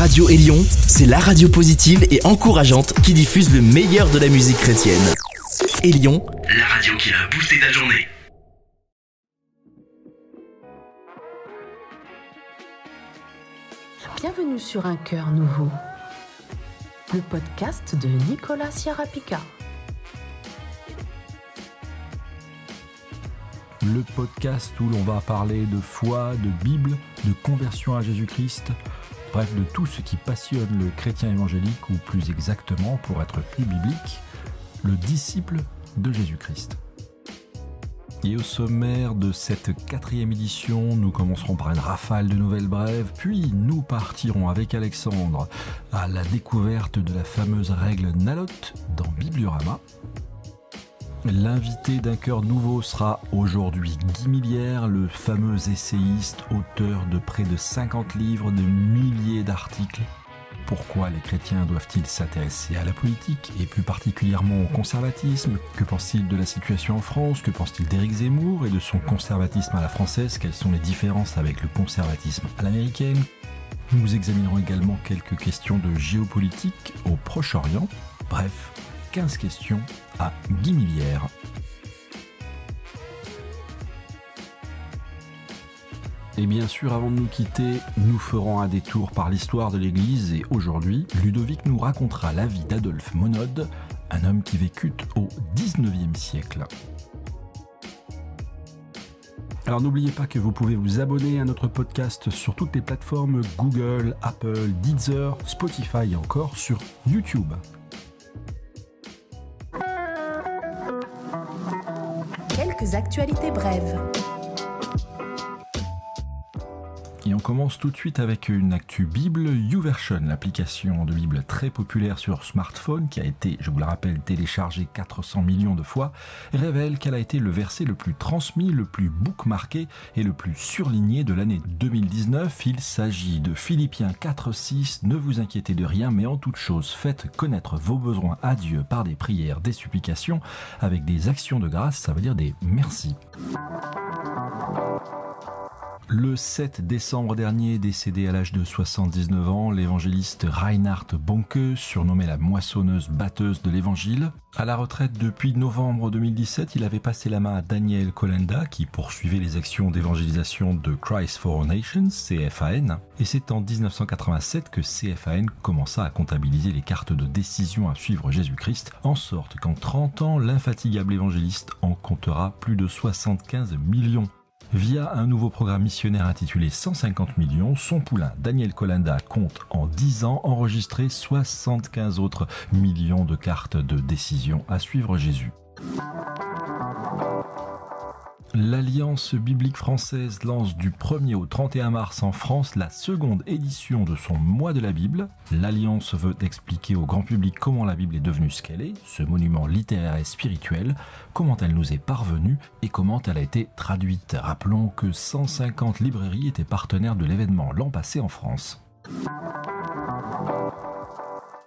Radio Élion, c'est la radio positive et encourageante qui diffuse le meilleur de la musique chrétienne. Élion, la radio qui a boosté ta journée. Bienvenue sur Un cœur nouveau, le podcast de Nicolas Ciarapica. le podcast où l'on va parler de foi, de Bible, de conversion à Jésus-Christ, bref de tout ce qui passionne le chrétien évangélique, ou plus exactement, pour être plus biblique, le disciple de Jésus-Christ. Et au sommaire de cette quatrième édition, nous commencerons par une rafale de nouvelles brèves, puis nous partirons avec Alexandre à la découverte de la fameuse règle Nalot dans Bibliorama. L'invité d'un cœur nouveau sera aujourd'hui Guy Millière, le fameux essayiste, auteur de près de 50 livres, de milliers d'articles. Pourquoi les chrétiens doivent-ils s'intéresser à la politique et plus particulièrement au conservatisme? Que pense-t-il de la situation en France? Que pense-t-il d'Éric Zemmour et de son conservatisme à la française? Quelles sont les différences avec le conservatisme à l'américaine? Nous examinerons également quelques questions de géopolitique au Proche-Orient. Bref, 15 questions à Guy Millière. Et bien sûr, avant de nous quitter, nous ferons un détour par l'histoire de l'Église et aujourd'hui, Ludovic nous racontera la vie d'Adolphe Monode, un homme qui vécut au 19e siècle. Alors n'oubliez pas que vous pouvez vous abonner à notre podcast sur toutes les plateformes Google, Apple, Deezer, Spotify et encore sur YouTube. Actualités brèves. Et on commence tout de suite avec une actu Bible. YouVersion, l'application de Bible très populaire sur smartphone, qui a été, je vous le rappelle, téléchargée 400 millions de fois, révèle qu'elle a été le verset le plus transmis, le plus bookmarqué et le plus surligné de l'année 2019. Il s'agit de Philippiens 4.6. Ne vous inquiétez de rien, mais en toute chose, faites connaître vos besoins à Dieu par des prières, des supplications, avec des actions de grâce, ça veut dire des merci. Le 7 décembre dernier, décédé à l'âge de 79 ans, l'évangéliste Reinhard Bonke, surnommé la moissonneuse batteuse de l'évangile. À la retraite depuis novembre 2017, il avait passé la main à Daniel Kolenda, qui poursuivait les actions d'évangélisation de Christ for All Nations, CFAN. Et c'est en 1987 que CFAN commença à comptabiliser les cartes de décision à suivre Jésus-Christ, en sorte qu'en 30 ans, l'infatigable évangéliste en comptera plus de 75 millions. Via un nouveau programme missionnaire intitulé 150 millions, son poulain Daniel Colanda compte en 10 ans enregistrer 75 autres millions de cartes de décision à suivre Jésus. L'Alliance biblique française lance du 1er au 31 mars en France la seconde édition de son mois de la Bible. L'Alliance veut expliquer au grand public comment la Bible est devenue ce qu'elle est, ce monument littéraire et spirituel, comment elle nous est parvenue et comment elle a été traduite. Rappelons que 150 librairies étaient partenaires de l'événement l'an passé en France.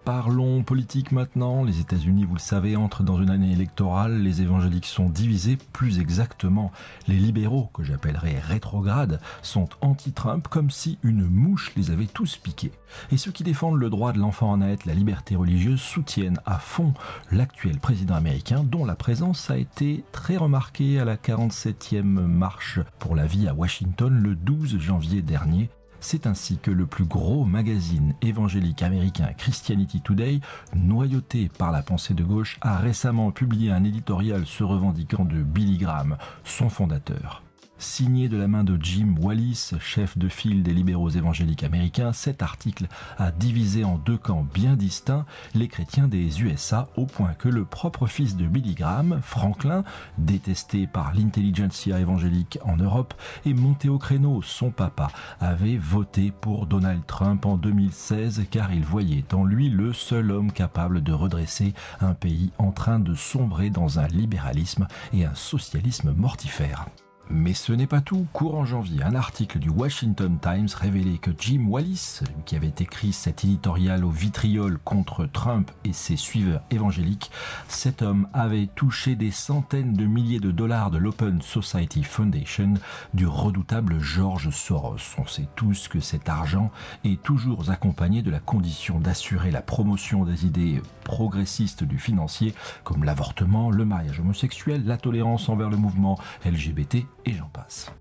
Parlons politique maintenant. Les États-Unis, vous le savez, entrent dans une année électorale. Les évangéliques sont divisés. Plus exactement, les libéraux, que j'appellerais rétrogrades, sont anti-Trump comme si une mouche les avait tous piqués. Et ceux qui défendent le droit de l'enfant à naître, la liberté religieuse, soutiennent à fond l'actuel président américain, dont la présence a été très remarquée à la 47e marche pour la vie à Washington le 12 janvier dernier. C'est ainsi que le plus gros magazine évangélique américain Christianity Today, noyauté par la pensée de gauche, a récemment publié un éditorial se revendiquant de Billy Graham, son fondateur. Signé de la main de Jim Wallis, chef de file des libéraux évangéliques américains, cet article a divisé en deux camps bien distincts les chrétiens des USA au point que le propre fils de Billy Graham, Franklin, détesté par l'intelligentsia évangélique en Europe, est monté au créneau. Son papa avait voté pour Donald Trump en 2016 car il voyait en lui le seul homme capable de redresser un pays en train de sombrer dans un libéralisme et un socialisme mortifère. Mais ce n'est pas tout. Courant janvier, un article du Washington Times révélait que Jim Wallis, qui avait écrit cet éditorial au vitriol contre Trump et ses suiveurs évangéliques, cet homme avait touché des centaines de milliers de dollars de l'Open Society Foundation du redoutable George Soros. On sait tous que cet argent est toujours accompagné de la condition d'assurer la promotion des idées progressistes du financier, comme l'avortement, le mariage homosexuel, la tolérance envers le mouvement LGBT et j'en passe.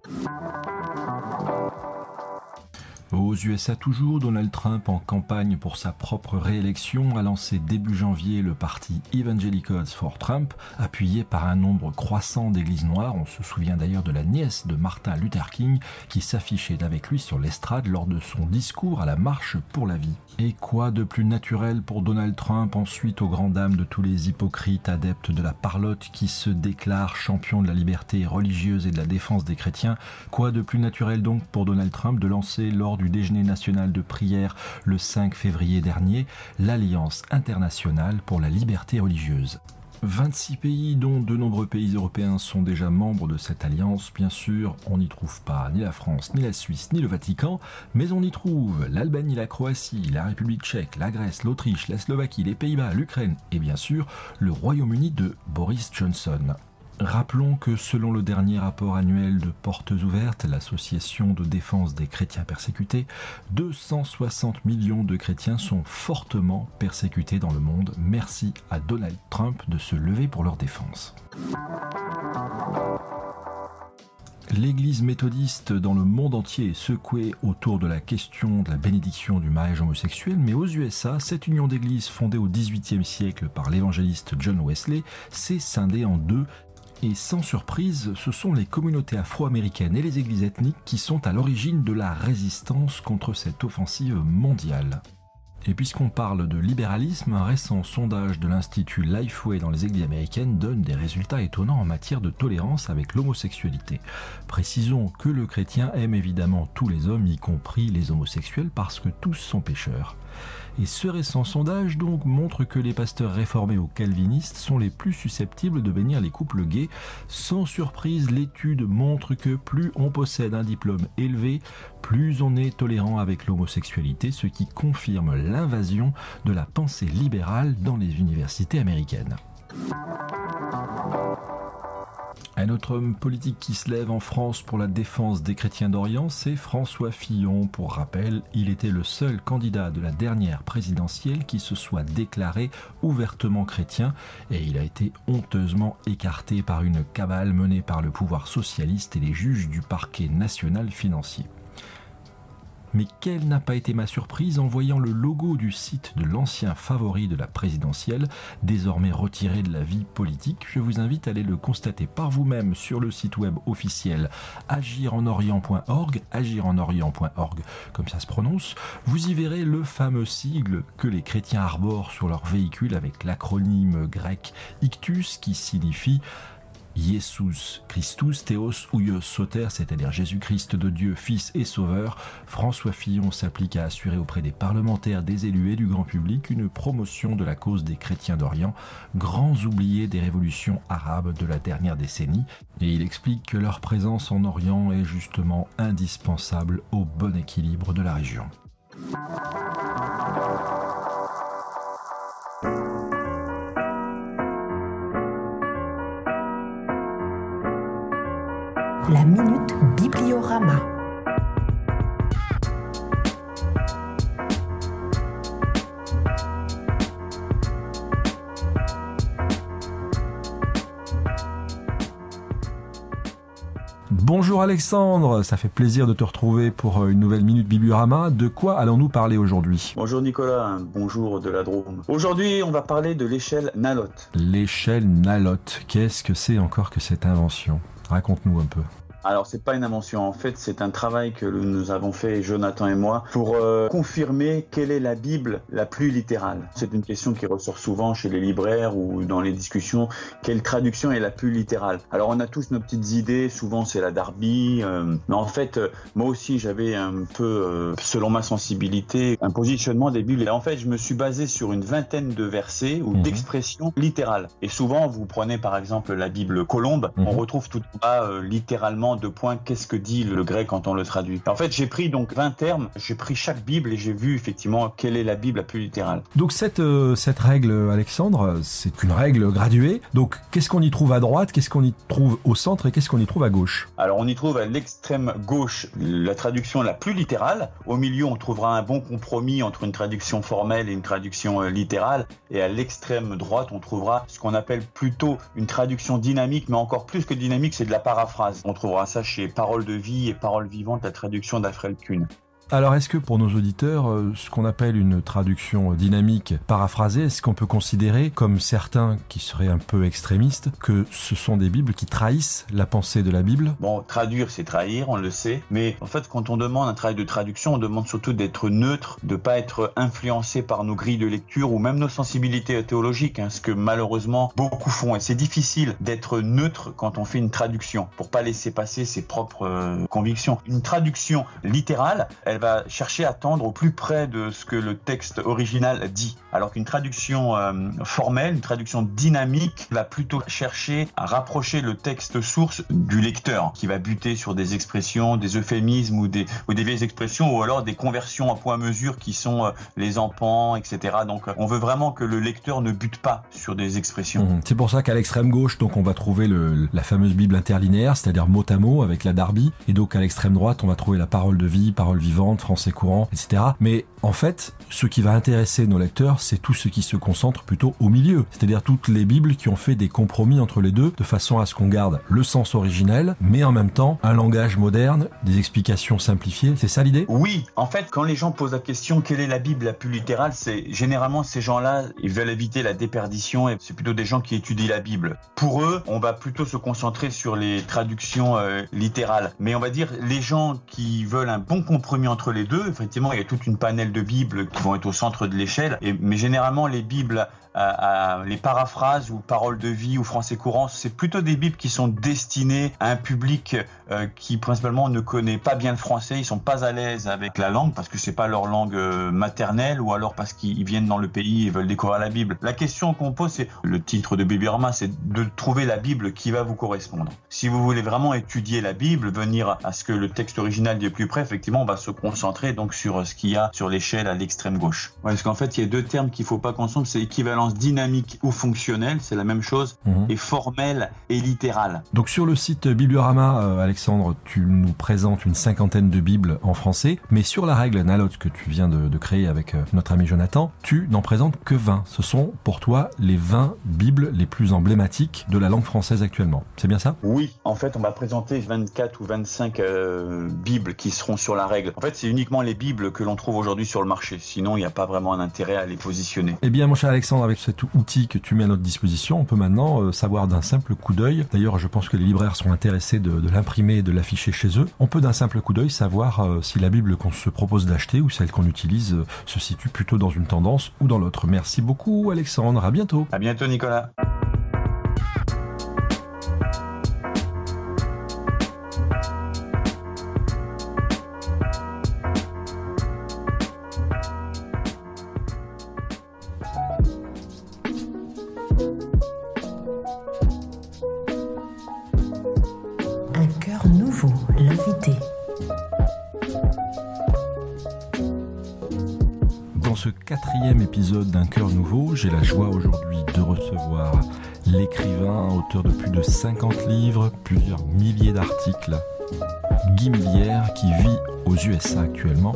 Aux USA toujours, Donald Trump, en campagne pour sa propre réélection, a lancé début janvier le parti Evangelicals for Trump, appuyé par un nombre croissant d'églises noires. On se souvient d'ailleurs de la nièce de Martin Luther King qui s'affichait avec lui sur l'estrade lors de son discours à la Marche pour la vie. Et quoi de plus naturel pour Donald Trump ensuite aux grandes dames de tous les hypocrites adeptes de la parlotte qui se déclarent champion de la liberté religieuse et de la défense des chrétiens? Quoi de plus naturel donc pour Donald Trump de lancer lors du déjeuner national de prière le 5 février dernier l'Alliance internationale pour la liberté religieuse. 26 pays, dont de nombreux pays européens, sont déjà membres de cette alliance. Bien sûr, on n'y trouve pas ni la France, ni la Suisse, ni le Vatican, mais on y trouve l'Albanie, la Croatie, la République tchèque, la Grèce, l'Autriche, la Slovaquie, les Pays-Bas, l'Ukraine et bien sûr le Royaume-Uni de Boris Johnson. Rappelons que selon le dernier rapport annuel de Portes Ouvertes, l'association de défense des chrétiens persécutés, 260 millions de chrétiens sont fortement persécutés dans le monde. Merci à Donald Trump de se lever pour leur défense. L'Église méthodiste dans le monde entier est secouée autour de la question de la bénédiction du mariage homosexuel, mais aux USA, cette union d'églises fondée au XVIIIe siècle par l'évangéliste John Wesley s'est scindée en deux et sans surprise, ce sont les communautés afro-américaines et les églises ethniques qui sont à l'origine de la résistance contre cette offensive mondiale. Et puisqu'on parle de libéralisme, un récent sondage de l'Institut Lifeway dans les églises américaines donne des résultats étonnants en matière de tolérance avec l'homosexualité. Précisons que le chrétien aime évidemment tous les hommes, y compris les homosexuels, parce que tous sont pécheurs. Et ce récent sondage donc montre que les pasteurs réformés ou calvinistes sont les plus susceptibles de bénir les couples gays. Sans surprise, l'étude montre que plus on possède un diplôme élevé, plus on est tolérant avec l'homosexualité, ce qui confirme l'invasion de la pensée libérale dans les universités américaines. Un autre homme politique qui se lève en France pour la défense des chrétiens d'Orient, c'est François Fillon. Pour rappel, il était le seul candidat de la dernière présidentielle qui se soit déclaré ouvertement chrétien et il a été honteusement écarté par une cabale menée par le pouvoir socialiste et les juges du parquet national financier. Mais quelle n'a pas été ma surprise en voyant le logo du site de l'ancien favori de la présidentielle, désormais retiré de la vie politique? Je vous invite à aller le constater par vous-même sur le site web officiel agirenorient.org, agirenorient.org, comme ça se prononce. Vous y verrez le fameux sigle que les chrétiens arborent sur leur véhicule avec l'acronyme grec Ictus qui signifie Jesus Christus, Théos Ouios Soter, c'est-à-dire Jésus-Christ de Dieu, Fils et Sauveur, François Fillon s'applique à assurer auprès des parlementaires, des élus et du grand public une promotion de la cause des chrétiens d'Orient, grands oubliés des révolutions arabes de la dernière décennie, et il explique que leur présence en Orient est justement indispensable au bon équilibre de la région. La Minute Bibliorama. Bonjour Alexandre, ça fait plaisir de te retrouver pour une nouvelle Minute Bibliorama. De quoi allons-nous parler aujourd'hui? Bonjour Nicolas, bonjour de la Drôme. Aujourd'hui, on va parler de l'échelle Nalot. L'échelle Nalot, qu'est-ce que c'est encore que cette invention? Raconte-nous un peu. Alors c'est pas une invention, en fait c'est un travail que nous avons fait Jonathan et moi pour euh, confirmer quelle est la Bible la plus littérale. C'est une question qui ressort souvent chez les libraires ou dans les discussions, quelle traduction est la plus littérale? Alors on a tous nos petites idées, souvent c'est la Darby, euh, mais en fait euh, moi aussi j'avais un peu, selon ma sensibilité, un positionnement des Bibles et en fait je me suis basé sur une vingtaine de versets ou mhm. d'expressions littérales. Et souvent vous prenez par exemple la Bible Colombe, on mhm. retrouve tout bas littéralement vraiment de point qu'est-ce que dit le grec quand on le traduit? En fait, j'ai pris donc 20 termes, j'ai pris chaque Bible et j'ai vu effectivement quelle est la Bible la plus littérale. Donc cette, euh, cette règle, Alexandre, c'est une règle graduée. Donc qu'est-ce qu'on y trouve à droite, qu'est-ce qu'on y trouve au centre et qu'est-ce qu'on y trouve à gauche? Alors on y trouve à l'extrême gauche la traduction la plus littérale. Au milieu, on trouvera un bon compromis entre une traduction formelle et une traduction euh, littérale. Et à l'extrême droite, on trouvera ce qu'on appelle plutôt une traduction dynamique, mais encore plus que dynamique, c'est de la paraphrase. On trouvera ça chez Parole de vie et Parole vivante, la traduction d'Afrel Kuhn. Alors est-ce que pour nos auditeurs, euh, ce qu'on appelle une traduction dynamique paraphrasée, est-ce qu'on peut considérer, comme certains qui seraient un peu extrémistes, que ce sont des Bibles qui trahissent la pensée de la Bible? Bon, traduire, c'est trahir, on le sait. Mais en fait, quand on demande un travail de traduction, on demande surtout d'être neutre, de pas être influencé par nos grilles de lecture ou même nos sensibilités théologiques, hein, ce que malheureusement beaucoup font. Et c'est difficile d'être neutre quand on fait une traduction, pour pas laisser passer ses propres euh, convictions. Une traduction littérale, elle va chercher à tendre au plus près de ce que le texte original dit. Alors qu'une traduction euh, formelle, une traduction dynamique, va plutôt chercher à rapprocher le texte source du lecteur, qui va buter sur des expressions, des euphémismes ou des, ou des vieilles expressions, ou alors des conversions à point mesure qui sont euh, les empans, etc. Donc on veut vraiment que le lecteur ne bute pas sur des expressions. Mmh. C'est pour ça qu'à l'extrême gauche, donc on va trouver la fameuse Bible interlinéaire, c'est-à-dire mot à mot avec la Darby, et donc à l'extrême droite, on va trouver la parole de vie, parole vivante français courant, etc. Mais en fait, ce qui va intéresser nos lecteurs, c'est tout ce qui se concentre plutôt au milieu. C'est-à-dire toutes les Bibles qui ont fait des compromis entre les deux, de façon à ce qu'on garde le sens originel, mais en même temps un langage moderne, des explications simplifiées. C'est ça l'idée? Oui, en fait, quand les gens posent la question quelle est la Bible la plus littérale, c'est généralement ces gens-là, ils veulent éviter la déperdition et c'est plutôt des gens qui étudient la Bible. Pour eux, on va plutôt se concentrer sur les traductions euh, littérales. Mais on va dire les gens qui veulent un bon compromis entre les deux, effectivement, il y a toute une panel de Bibles qui vont être au centre de l'échelle. Mais généralement, les Bibles à, les paraphrases ou paroles de vie ou français courant, c'est plutôt des bibles qui sont destinées à un public euh, qui principalement ne connaît pas bien le français, ils sont pas à l'aise avec la langue parce que c'est pas leur langue euh, maternelle ou alors parce qu'ils viennent dans le pays et veulent découvrir la Bible. La question qu'on pose, c'est le titre de Bibliorama, c'est de trouver la Bible qui va vous correspondre. Si vous voulez vraiment étudier la Bible, venir à ce que le texte original dit plus près, effectivement, on va se concentrer donc sur ce qu'il y a sur l'échelle à l'extrême gauche. parce qu'en fait, il y a deux termes qu'il faut pas confondre, c'est équivalent dynamique ou fonctionnelle, c'est la même chose, mhm. et formelle et littérale. Donc sur le site Bibliorama, euh, Alexandre, tu nous présentes une cinquantaine de bibles en français, mais sur la règle Nalot que tu viens de, créer avec euh, notre ami Jonathan, tu n'en présentes que 20. Ce sont pour toi les 20 bibles les plus emblématiques de la langue française actuellement. C'est bien ça? Oui, en fait on va présenter 24 ou 25 euh, bibles qui seront sur la règle. En fait c'est uniquement les bibles que l'on trouve aujourd'hui sur le marché, sinon il n'y a pas vraiment un intérêt à les positionner. Eh bien mon cher Alexandre, avec cet outil que tu mets à notre disposition, on peut maintenant euh, savoir d'un simple coup d'œil, d'ailleurs je pense que les libraires sont intéressés de, l'imprimer et de l'afficher chez eux, on peut d'un simple coup d'œil savoir euh, si la Bible qu'on se propose d'acheter ou celle qu'on utilise euh, se situe plutôt dans une tendance ou dans l'autre. Merci beaucoup Alexandre, à bientôt. À bientôt Nicolas. Quatrième épisode d'un cœur nouveau, j'ai la joie aujourd'hui de recevoir l'écrivain, auteur de plus de 50 livres, plusieurs milliers d'articles, Guy Millière, qui vit aux USA actuellement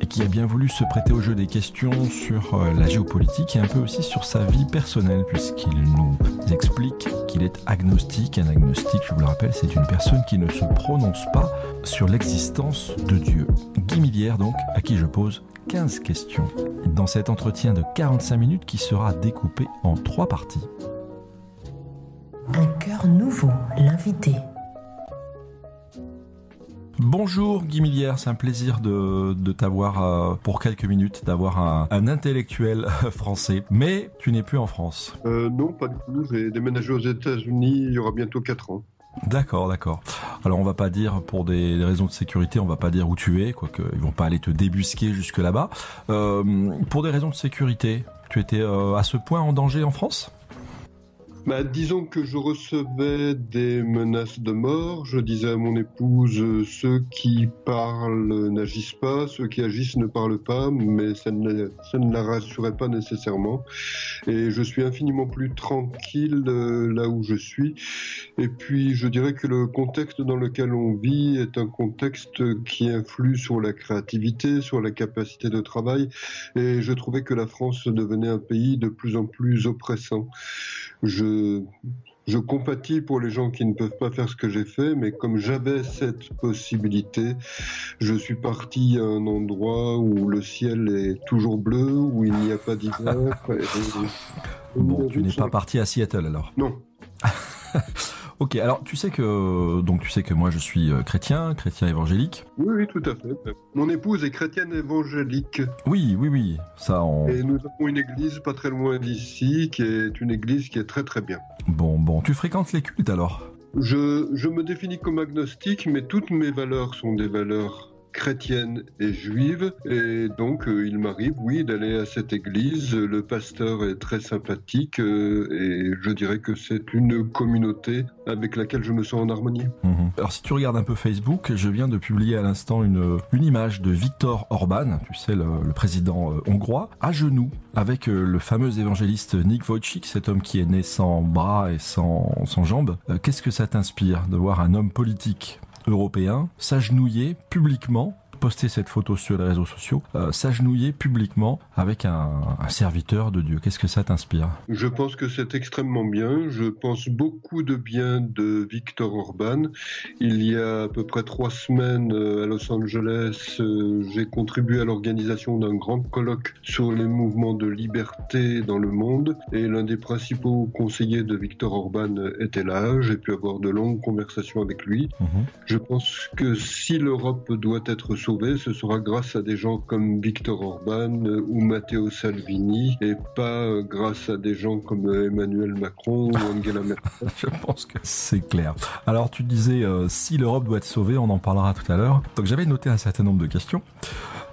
et qui a bien voulu se prêter au jeu des questions sur euh, la géopolitique et un peu aussi sur sa vie personnelle, puisqu'il nous explique qu'il est agnostique. Un agnostique, je vous le rappelle, c'est une personne qui ne se prononce pas sur l'existence de Dieu. Guy Millière, donc, à qui je pose 15 questions dans cet entretien de 45 minutes qui sera découpé en trois parties. Un cœur nouveau, l'invité. Bonjour Guy Millière, c'est un plaisir de, t'avoir euh, pour quelques minutes, d'avoir un, intellectuel français. Mais tu n'es plus en France. Euh, non, pas du tout. J'ai déménagé aux États-Unis il y aura bientôt 4 ans. D'accord, d'accord. Alors on va pas dire pour des raisons de sécurité, on va pas dire où tu es, quoique ils vont pas aller te débusquer jusque là-bas. Euh, pour des raisons de sécurité, tu étais euh, à ce point en danger en France? Bah, Disons que je recevais des menaces de mort. Je disais à mon épouse, ceux qui parlent n'agissent pas, ceux qui agissent ne parlent pas, mais ça ne, ça ne la rassurait pas nécessairement. Et je suis infiniment plus tranquille euh, là où je suis. Et puis, je dirais que le contexte dans lequel on vit est un contexte qui influe sur la créativité, sur la capacité de travail. Et je trouvais que la France devenait un pays de plus en plus oppressant. Je, je compatis pour les gens qui ne peuvent pas faire ce que j'ai fait, mais comme j'avais cette possibilité, je suis parti à un endroit où le ciel est toujours bleu, où il n'y a pas d'hiver. bon, tu n'es pas parti à Seattle alors Non. Ok, alors tu sais que donc tu sais que moi je suis euh, chrétien, chrétien évangélique. Oui, oui, tout à fait. Mon épouse est chrétienne évangélique. Oui, oui, oui, ça. On... Et nous avons une église pas très loin d'ici, qui est une église qui est très très bien. Bon, bon, tu fréquentes les cultes alors? Je, je me définis comme agnostique, mais toutes mes valeurs sont des valeurs chrétienne et juive. Et donc, euh, il m'arrive, oui, d'aller à cette église. Le pasteur est très sympathique euh, et je dirais que c'est une communauté avec laquelle je me sens en harmonie. Mhm. Alors, si tu regardes un peu Facebook, je viens de publier à l'instant une, une image de Viktor Orban, tu sais, le, président euh, hongrois, à genoux avec le fameux évangéliste Nick Wojcik, cet homme qui est né sans bras et sans, sans jambes. Qu'est-ce que ça t'inspire de voir un homme politique? Européen s'agenouiller publiquement poster cette photo sur les réseaux sociaux, euh, s'agenouiller publiquement avec un, serviteur de Dieu. Qu'est-ce que ça t'inspire? Je pense que c'est extrêmement bien. Je pense beaucoup de bien de Victor Orban. Il y a à peu près trois semaines euh, à Los Angeles, euh, j'ai contribué à l'organisation d'un grand colloque sur les mouvements de liberté dans le monde. Et l'un des principaux conseillers de Victor Orban était là. J'ai pu avoir de longues conversations avec lui. Mhm. Je pense que si l'Europe doit être ce sera grâce à des gens comme Viktor Orban euh, ou Matteo Salvini et pas euh, grâce à des gens comme euh, Emmanuel Macron ou Angela Merkel. Je pense que c'est clair. Alors tu disais si l'Europe doit être sauvée, on en parlera tout à l'heure. Donc j'avais noté un certain nombre de questions.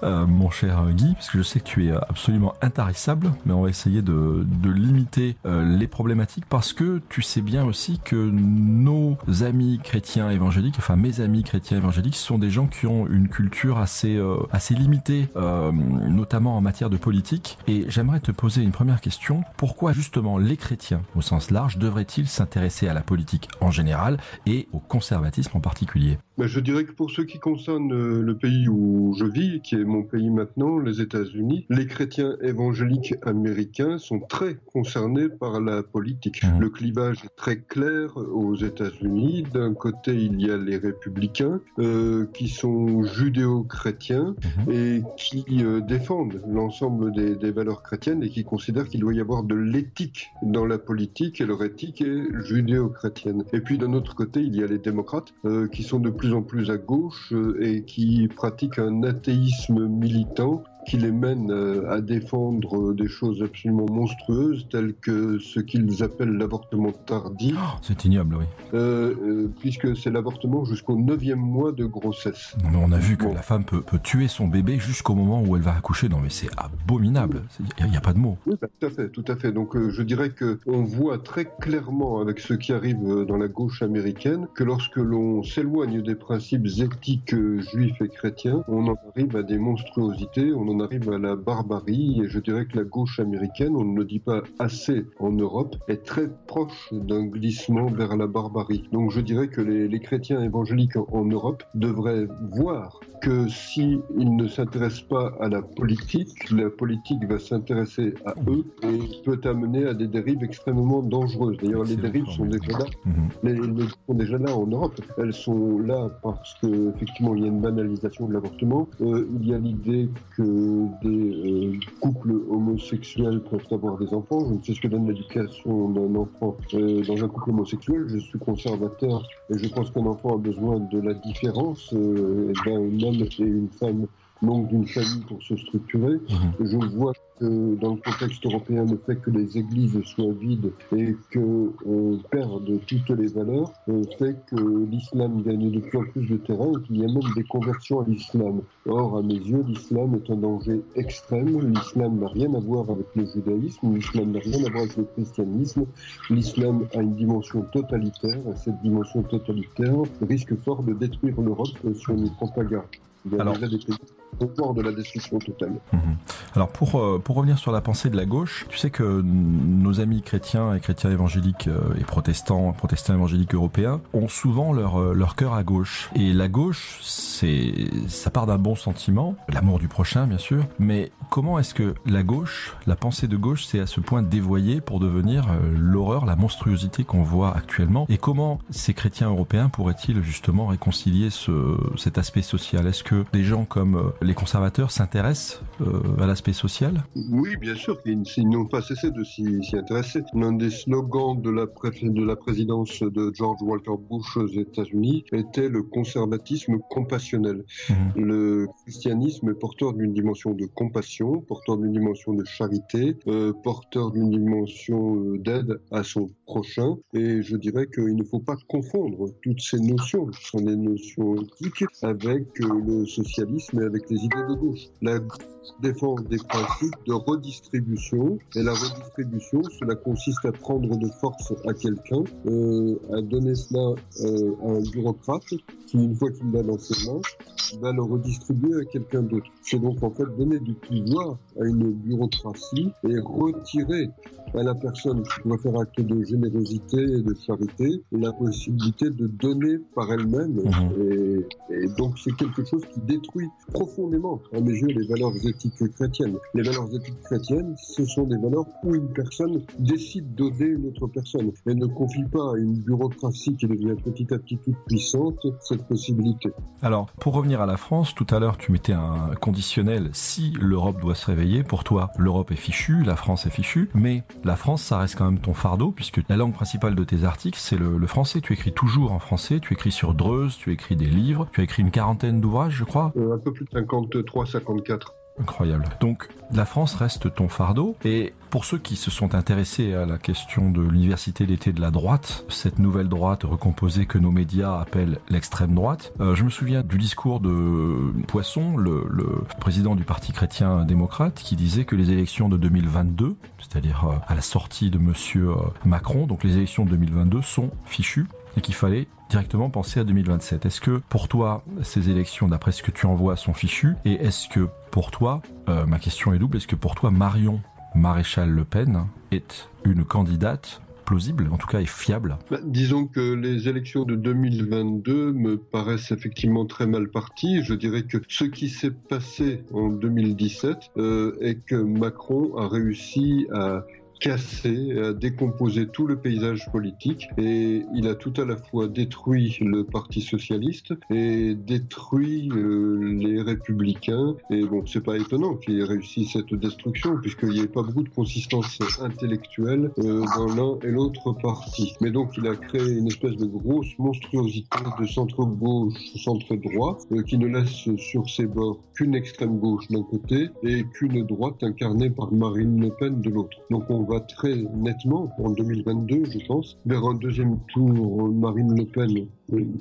Euh, mon cher Guy, parce que je sais que tu es absolument intarissable, mais on va essayer de, de limiter euh, les problématiques parce que tu sais bien aussi que nos amis chrétiens évangéliques, enfin mes amis chrétiens évangéliques, sont des gens qui ont une culture assez euh, assez limitée, notamment en matière de politique. Et j'aimerais te poser une première question pourquoi justement les chrétiens, au sens large, devraient-ils s'intéresser à la politique en général et au conservatisme en particulier? Ben, Je dirais que pour ce qui concerne le pays où je vis, qui est mon pays maintenant, les États-Unis, les chrétiens évangéliques américains sont très concernés par la politique. Mmh. Le clivage est très clair aux États-Unis. D'un côté, il y a les républicains euh, qui sont judéo-chrétiens mmh. et qui euh, défendent l'ensemble des, des, valeurs chrétiennes et qui considèrent qu'il doit y avoir de l'éthique dans la politique et leur éthique est judéo-chrétienne. Et puis d'un autre côté, il y a les démocrates euh, qui sont de plus en plus à gauche et qui pratiquent un athéisme militant qui les mène euh, à défendre des choses absolument monstrueuses telles que ce qu'ils appellent l'avortement tardif. Oh, c'est ignoble, oui. Euh, euh, puisque c'est l'avortement jusqu'au neuvième mois de grossesse. Non, mais on a vu que la femme peut, peut tuer son bébé jusqu'au moment où elle va accoucher. Non, mais c'est abominable. Il n'y a, pas de mots. Oui, bah, tout à fait, tout à fait. Donc je dirais que on voit très clairement avec ce qui arrive dans la gauche américaine que lorsque l'on s'éloigne des principes éthiques juifs et chrétiens, on en arrive à des monstruosités. On on arrive à la barbarie et je dirais que la gauche américaine, on ne le dit pas assez en Europe, est très proche d'un glissement vers la barbarie. Donc je dirais que les, les chrétiens évangéliques en, Europe devraient voir que s'ils ne s'intéressent pas à la politique, la politique va s'intéresser à eux et peut amener à des dérives extrêmement dangereuses. D'ailleurs, les dérives sont déjà là. Mhm. Les, les, sont déjà là en Europe. Elles sont là parce que effectivement il y a une banalisation de l'avortement. Euh, il y a l'idée que des euh, couples homosexuels peuvent avoir des enfants. Je ne sais ce que donne l'éducation d'un enfant euh, dans un couple homosexuel. Je suis conservateur et je pense qu'un enfant a besoin de la différence. Euh, ben, un homme et une femme manque d'une famille pour se structurer. Mhm. Je vois que dans le contexte européen, le fait que les églises soient vides et qu'on perde toutes les valeurs euh, fait que l'islam gagne de plus en plus de terrain et qu'il y a même des conversions à l'islam. Or, à mes yeux, l'islam est un danger extrême. L'islam n'a rien à voir avec le judaïsme, l'islam n'a rien à voir avec le christianisme. L'islam a une dimension totalitaire et cette dimension totalitaire risque fort de détruire l'Europe si on n'y prend pas garde. Il y a déjà des pays au de la destruction totale. Mhm. Alors pour, euh, pour revenir sur la pensée de la gauche, tu sais que nos amis chrétiens et chrétiens évangéliques euh, et protestants, protestants évangéliques européens ont souvent leur, euh, leur cœur à gauche. Et la gauche, c'est ça part d'un bon sentiment, l'amour du prochain bien sûr, mais comment est-ce que la gauche, la pensée de gauche, s'est à ce point dévoyée pour devenir l'horreur, la monstruosité qu'on voit actuellement? Et comment ces chrétiens européens pourraient-ils justement réconcilier ce, cet aspect social? Est-ce que des gens comme les conservateurs s'intéressent euh, à l'aspect social? Oui, bien sûr, ils, n'ont pas cessé de s'y intéresser. L'un des slogans de la, de la présidence de George Walter Bush aux États-Unis était le conservatisme compassionnel. Mhm. Le christianisme est porteur d'une dimension de compassion, porteur d'une dimension de charité, euh, porteur d'une dimension euh, d'aide à son prochain. Et je dirais qu'il ne faut pas confondre toutes ces notions, qui sont des notions éthiques, avec le socialisme et avec les idées de gauche. La défend des principes de redistribution. Et la redistribution, cela consiste à prendre de force à quelqu'un, euh, à donner cela euh, à un bureaucrate qui, une fois qu'il l'a dans ses mains, va le redistribuer à quelqu'un d'autre. C'est donc en fait donner du pouvoir à une bureaucratie et retirer à la personne qui doit faire acte de générosité et de charité la possibilité de donner par elle-même. Mhm. Et, donc c'est quelque chose qui détruit profondément, à mes yeux, les valeurs éthiques chrétiennes. Les valeurs éthiques chrétiennes, ce sont des valeurs où une personne décide d'aider une autre personne et ne confie pas à une bureaucratie qui devient petit à petit toute puissante cette possibilité. Alors, pour revenir à la France, tout à l'heure tu mettais un conditionnel si l'Europe doit se réveiller. Pour toi, l'Europe est fichue, la France est fichue, mais la France, ça reste quand même ton fardeau, puisque la langue principale de tes articles, c'est le, français. Tu écris toujours en français, tu écris sur Dreuze, tu écris des livres, tu as écrit une quarantaine d'ouvrages, je crois. Euh, un peu plus de 53, 54. Incroyable. Donc la France reste ton fardeau et pour ceux qui se sont intéressés à la question de l'université d'été de la droite, cette nouvelle droite recomposée que nos médias appellent l'extrême droite, euh, je me souviens du discours de Poisson, le, président du Parti chrétien démocrate, qui disait que les élections de 2022, c'est-à-dire euh, à la sortie de monsieur euh, Macron, donc les élections de 2022 sont fichues et qu'il fallait directement penser à 2027. Est-ce que pour toi, ces élections, d'après ce que tu envoies, sont fichues? Et est-ce que pour toi, euh, ma question est double, est-ce que pour toi, Marion Maréchal Le Pen est une candidate plausible, en tout cas est fiable? Bah, Disons que les élections de 2022 me paraissent effectivement très mal parties. Je dirais que ce qui s'est passé en 2017 euh, est que Macron a réussi à cassé, a décomposé tout le paysage politique et il a tout à la fois détruit le Parti socialiste et détruit euh, les républicains. Et bon, c'est pas étonnant qu'il ait réussi cette destruction puisqu'il n'y avait pas beaucoup de consistance intellectuelle euh, dans l'un et l'autre parti. Mais donc il a créé une espèce de grosse monstruosité de centre-gauche, centre-droit euh, qui ne laisse sur ses bords qu'une extrême gauche d'un côté et qu'une droite incarnée par Marine Le Pen de l'autre. Donc on va très nettement en 2022, je pense, vers un deuxième tour Marine Le Pen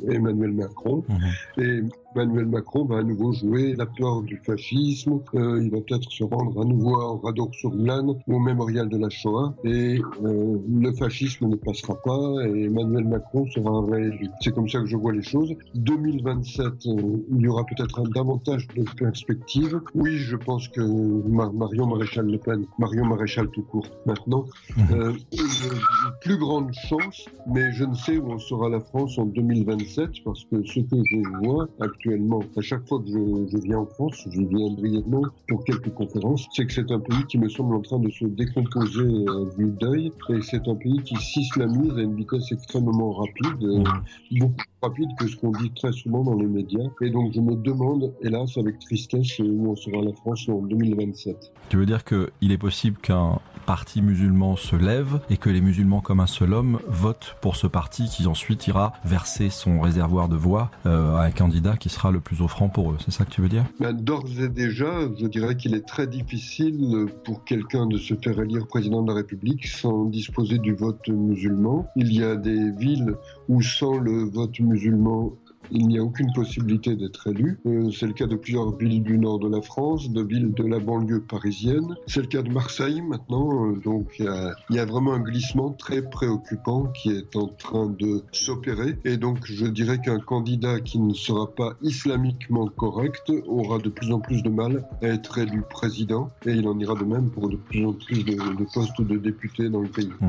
Emmanuel Macron. Mhm. Et Emmanuel Macron va à nouveau jouer l'acteur du fascisme. Euh, il va peut-être se rendre à nouveau à Radour-sur-Glane au mémorial de la Shoah. Et euh, le fascisme ne passera pas et Emmanuel Macron sera réélu. C'est comme ça que je vois les choses. 2027, euh, il y aura peut-être un davantage de perspectives. Oui, je pense que Marion Maréchal Le Pen, Marion Maréchal tout court maintenant, mhm. une plus grande chance, mais je ne sais où en sera la France en 2027 parce que ce que je vois actuellement, à chaque fois que je, viens en France, je viens brièvement pour quelques conférences, c'est que c'est un pays qui me semble en train de se décomposer euh, du deuil et c'est un pays qui s'islamise à une vitesse extrêmement rapide, euh, beaucoup plus rapide que ce qu'on dit très souvent dans les médias. Et donc je me demande, hélas, avec tristesse, où en sera la France en 2027. Tu veux dire qu'il est possible qu'un parti musulman se lève et que les musulmans comme un seul homme votent pour ce parti qui ensuite ira verser son réservoir de voix euh, à un candidat qui sera le plus offrant pour eux. C'est ça que tu veux dire? Ben, D'ores et déjà, je dirais qu'il est très difficile pour quelqu'un de se faire élire président de la République sans disposer du vote musulman. Il y a des villes où sans le vote musulman, il n'y a aucune possibilité d'être élu. Euh, c'est le cas de plusieurs villes du nord de la France, de villes de la banlieue parisienne. C'est le cas de Marseille maintenant. Euh, donc il y, a, vraiment un glissement très préoccupant qui est en train de s'opérer. Et donc je dirais qu'un candidat qui ne sera pas islamiquement correct aura de plus en plus de mal à être élu président. Et il en ira de même pour de plus en plus de, postes de députés dans le pays. Mmh.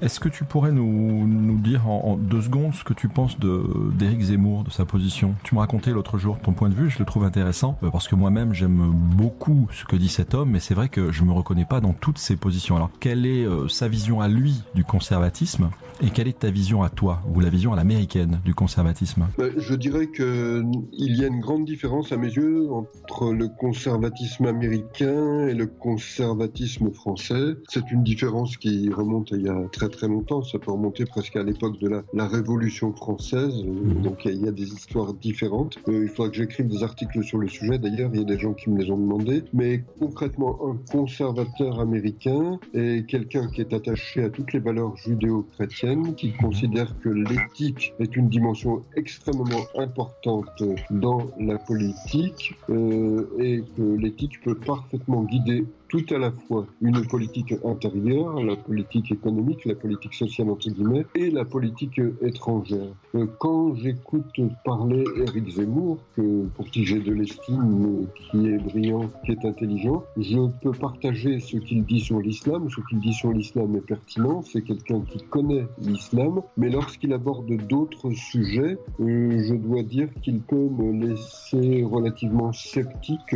Est-ce que tu pourrais nous, nous dire en, en, deux secondes ce que tu penses d'Éric Zemmour sa position. Tu me racontais l'autre jour ton point de vue, je le trouve intéressant euh, parce que moi-même j'aime beaucoup ce que dit cet homme, mais c'est vrai que je me reconnais pas dans toutes ses positions. Alors quelle est euh, sa vision à lui du conservatisme? Et quelle est ta vision à toi ou la vision à l'américaine du conservatisme? Ben, Je dirais que il y a une grande différence à mes yeux entre le conservatisme américain et le conservatisme français. C'est une différence qui remonte il y a très très longtemps. Ça peut remonter presque à l'époque de la, la Révolution française. Mmh. Donc il y a des histoires différentes. Euh, il faudra que j'écrive des articles sur le sujet. D'ailleurs, il y a des gens qui me les ont demandé. Mais concrètement, un conservateur américain est quelqu'un qui est attaché à toutes les valeurs judéo-chrétiennes, qui considère que l'éthique est une dimension extrêmement importante dans la politique euh, et que l'éthique peut parfaitement guider tout à la fois une politique intérieure, la politique économique, la politique sociale entre guillemets, et la politique étrangère. Euh, quand j'écoute parler Éric Zemmour, que, pour qui j'ai de l'estime, qui est brillant, qui est intelligent, je peux partager ce qu'il dit sur l'islam. Ce qu'il dit sur l'islam est pertinent, c'est quelqu'un qui connaît l'islam, mais lorsqu'il aborde d'autres sujets, euh, je dois dire qu'il peut me laisser relativement sceptique.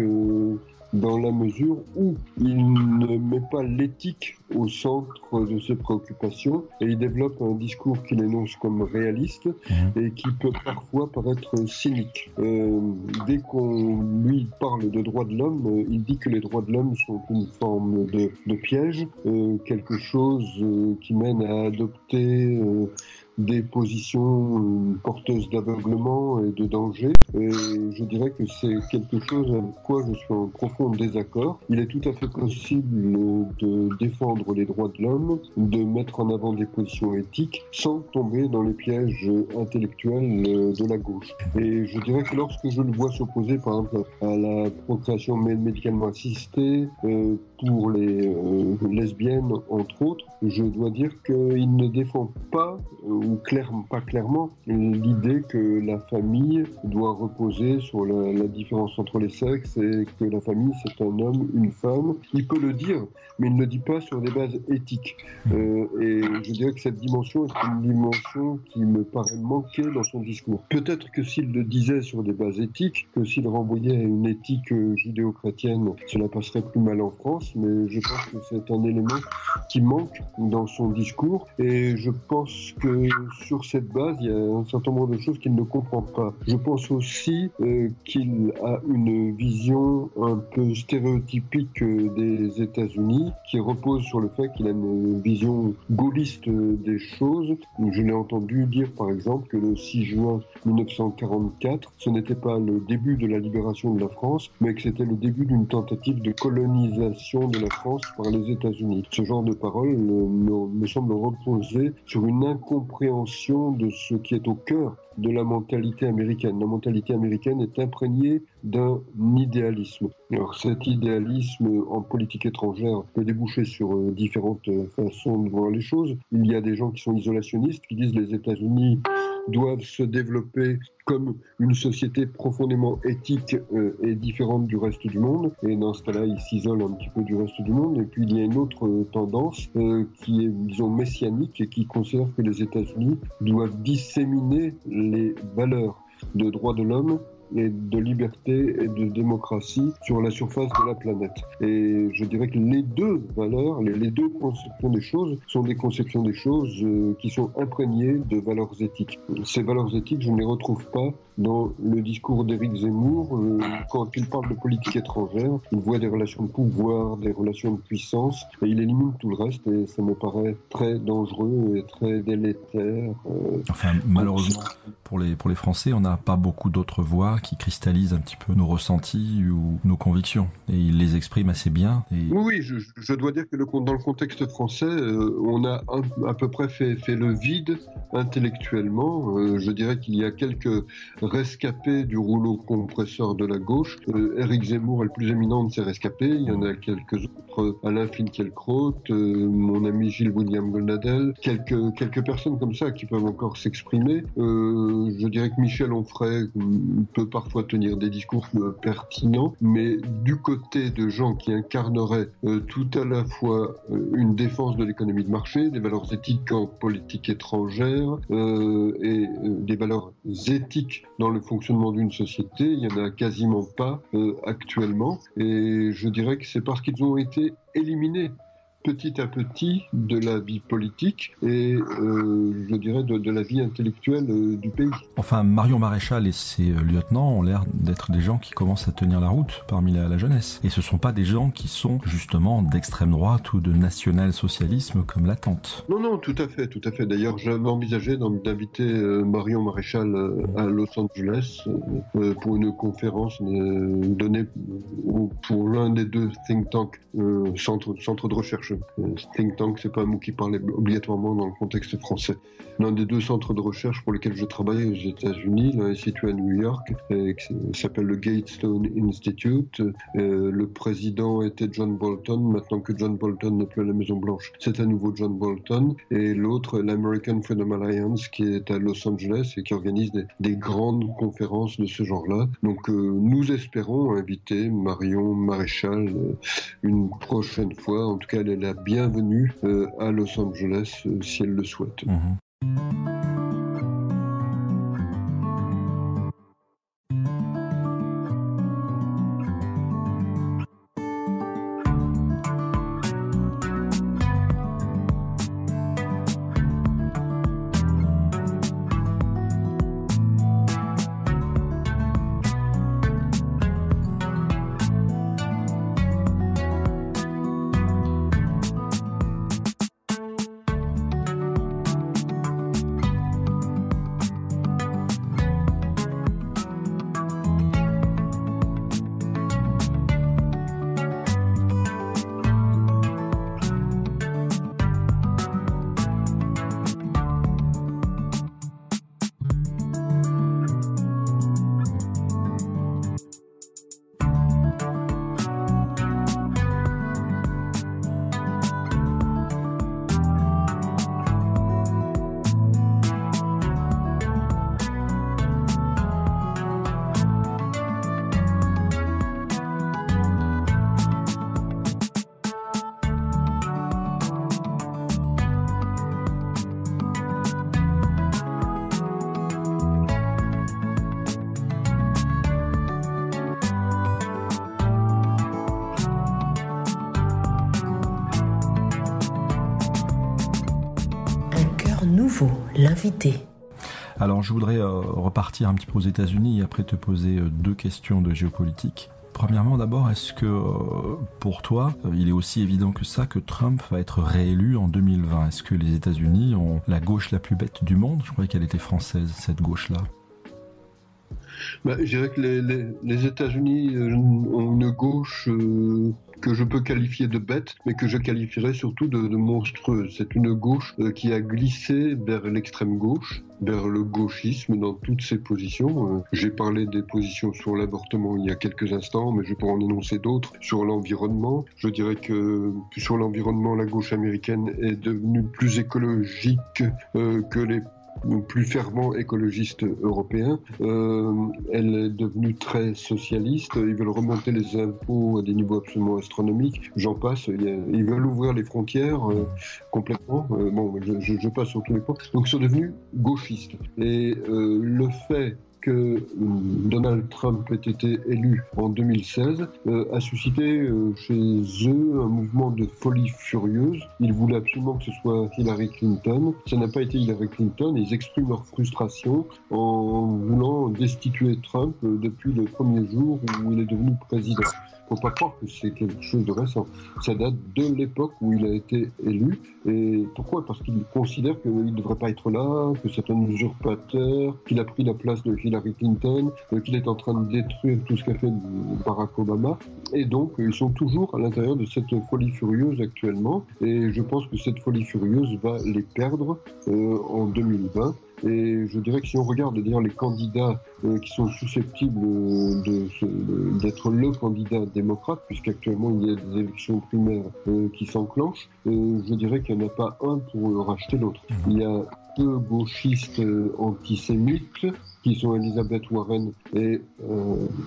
Dans la mesure où il ne met pas l'éthique au centre de ses préoccupations et il développe un discours qu'il énonce comme réaliste mmh. et qui peut parfois paraître cynique. Euh, dès qu'on lui parle de droits de l'homme, euh, il dit que les droits de l'homme sont une forme de, de piège, euh, quelque chose qui mène à adopter des positions euh, porteuses d'aveuglement et de danger. Et je dirais que c'est quelque chose avec quoi je suis en profond désaccord. Il est tout à fait possible de défendre les droits de l'homme, de mettre en avant des positions éthiques sans tomber dans les pièges intellectuels de la gauche. Et je dirais que lorsque je le vois s'opposer par exemple à la procréation médicalement assistée euh, pour les euh, lesbiennes entre autres, je dois dire qu'il ne défend pas euh, ou clairement, pas clairement l'idée que la famille doit reposer sur la, la, différence entre les sexes et que la famille c'est un homme, une femme. Il peut le dire, mais il ne le dit pas sur des bases éthiques. Euh, et je dirais que cette dimension est une dimension qui me paraît manquer dans son discours. Peut-être que s'il le disait sur des bases éthiques, que s'il renvoyait à une éthique judéo-chrétienne, cela passerait plus mal en France, mais je pense que c'est un élément qui manque dans son discours et je pense que sur cette base, il y a un certain nombre de choses qu'il ne comprend pas. Je pense aussi euh, qu'il a une vision un peu stéréotypique des États-Unis qui repose sur le fait qu'il a une vision gaulliste des choses. Je l'ai entendu dire par exemple que le 6 juin 1944, ce n'était pas le début de la libération de la France, mais que c'était le début d'une tentative de colonisation de la France par les États-Unis. Ce genre de parole me, me semble reposer sur une incompréhension de ce qui est au cœur de la mentalité américaine. La mentalité américaine est imprégnée d'un idéalisme. Alors cet idéalisme en politique étrangère peut déboucher sur euh, différentes façons de voir les choses. Il y a des gens qui sont isolationnistes, qui disent les États-Unis doivent se développer comme une société profondément éthique euh, et différente du reste du monde. Et dans ce cas-là, ils s'isolent un petit peu du reste du monde. Et puis il y a une autre euh, tendance euh, qui est, disons, messianique et qui considère que les États-Unis doivent disséminer les valeurs de droits de l'homme et de liberté et de démocratie sur la surface de la planète. Et je dirais que les deux valeurs, les, deux conceptions des choses sont des conceptions des choses euh, qui sont imprégnées de valeurs éthiques. Ces valeurs éthiques, je ne les retrouve pas dans le discours d'Éric Zemmour, euh, quand il parle de politique étrangère, il voit des relations de pouvoir, des relations de puissance, et il élimine tout le reste, et ça me paraît très dangereux et très délétère. Euh. Enfin, malheureusement, pour les, pour les Français, on n'a pas beaucoup d'autres voix qui cristallisent un petit peu nos ressentis ou nos convictions, et il les exprime assez bien. Et... Oui, je, je, dois dire que le, dans le contexte français, euh, on a à peu près fait, fait le vide intellectuellement. je dirais qu'il y a quelques rescapés du rouleau compresseur de la gauche. Euh, Éric Zemmour est le plus éminent de ces rescapés. Il y en a quelques autres. Alain Finkielkraut, euh, mon ami Gilles William Goldnadel, quelques, quelques personnes comme ça qui peuvent encore s'exprimer. Euh, je dirais que Michel Onfray peut parfois tenir des discours pertinents, mais du côté de gens qui incarneraient tout à la fois une défense de l'économie de marché, des valeurs éthiques en politique étrangère et des valeurs éthiques dans le fonctionnement d'une société, il n'y en a quasiment pas euh, actuellement. Et je dirais que c'est parce qu'ils ont été éliminés petit à petit de la vie politique et euh, je dirais de, la vie intellectuelle euh, du pays. Enfin, Marion Maréchal et ses euh, lieutenants ont l'air d'être des gens qui commencent à tenir la route parmi la, jeunesse. Et ce ne sont pas des gens qui sont justement d'extrême droite ou de national-socialisme comme l'attente. Non, non, tout à fait, tout à fait. D'ailleurs, j'avais envisagé d'inviter Marion Maréchal à Los Angeles pour une conférence donnée pour l'un des deux think tanks, centres centre de recherche Think tank, c'est pas un mot qui parle obligatoirement dans le contexte français. L'un des deux centres de recherche pour lesquels je travaille aux États-Unis, l'un est situé à New York, et s'appelle le Gatestone Institute. le président était John Bolton. Maintenant que John Bolton n'est plus à la Maison Blanche, c'est à nouveau John Bolton. Et l'autre, l'American Freedom Alliance, qui est à Los Angeles et qui organise des, grandes conférences de ce genre-là. Donc, euh, nous espérons inviter Marion Maréchal euh, une prochaine fois. En tout cas, elle est bienvenue euh, à Los Angeles euh, si elle le souhaite. Alors je voudrais euh, repartir un petit peu aux États-Unis et après te poser euh, deux questions de géopolitique. Premièrement, d'abord, est-ce que euh, pour toi, il est aussi évident que ça que Trump va être réélu en 2020 Est-ce que les États-Unis ont la gauche la plus bête du monde? Je croyais qu'elle était française, cette gauche-là. Bah, je dirais que les, États-Unis ont une gauche que je peux qualifier de bête, mais que je qualifierais surtout de, monstrueuse. C'est une gauche euh, qui a glissé vers l'extrême gauche, vers le gauchisme dans toutes ses positions. Euh, j'ai parlé des positions sur l'avortement il y a quelques instants, mais je pourrais en énoncer d'autres sur l'environnement. Je dirais que sur l'environnement, la gauche américaine est devenue plus écologique euh, que les plus fervent écologiste européen. Euh, elle est devenue très socialiste. Ils veulent remonter les impôts à des niveaux absolument astronomiques. J'en passe. Ils veulent ouvrir les frontières euh, complètement. Euh, bon, je, je, passe sur tous les points. Donc, ils sont devenus gauchistes. Et le fait que euh, Donald Trump ait été élu en 2016 euh, a suscité euh, chez eux un mouvement de folie furieuse. Ils voulaient absolument que ce soit Hillary Clinton. Ça n'a pas été Hillary Clinton. Ils expriment leur frustration en voulant destituer Trump depuis le premier jour où il est devenu président faut pas croire que c'est quelque chose de récent. Ça date de l'époque où il a été élu. Et pourquoi? Parce qu'il considère qu'il ne devrait pas être là, que c'est un usurpateur, qu'il a pris la place de Hillary Clinton, euh, qu'il est en train de détruire tout ce qu'a fait Barack Obama. Et donc, ils sont toujours à l'intérieur de cette folie furieuse actuellement. Et je pense que cette folie furieuse va les perdre euh, en 2020. Et je dirais que si on regarde d'ailleurs les candidats euh, qui sont susceptibles d'être le candidat démocrate, puisqu'actuellement il y a des élections primaires euh, qui s'enclenchent, euh, je dirais qu'il n'y en a pas un pour racheter l'autre. Mmh. Il y a deux gauchistes antisémites qui sont Elizabeth Warren et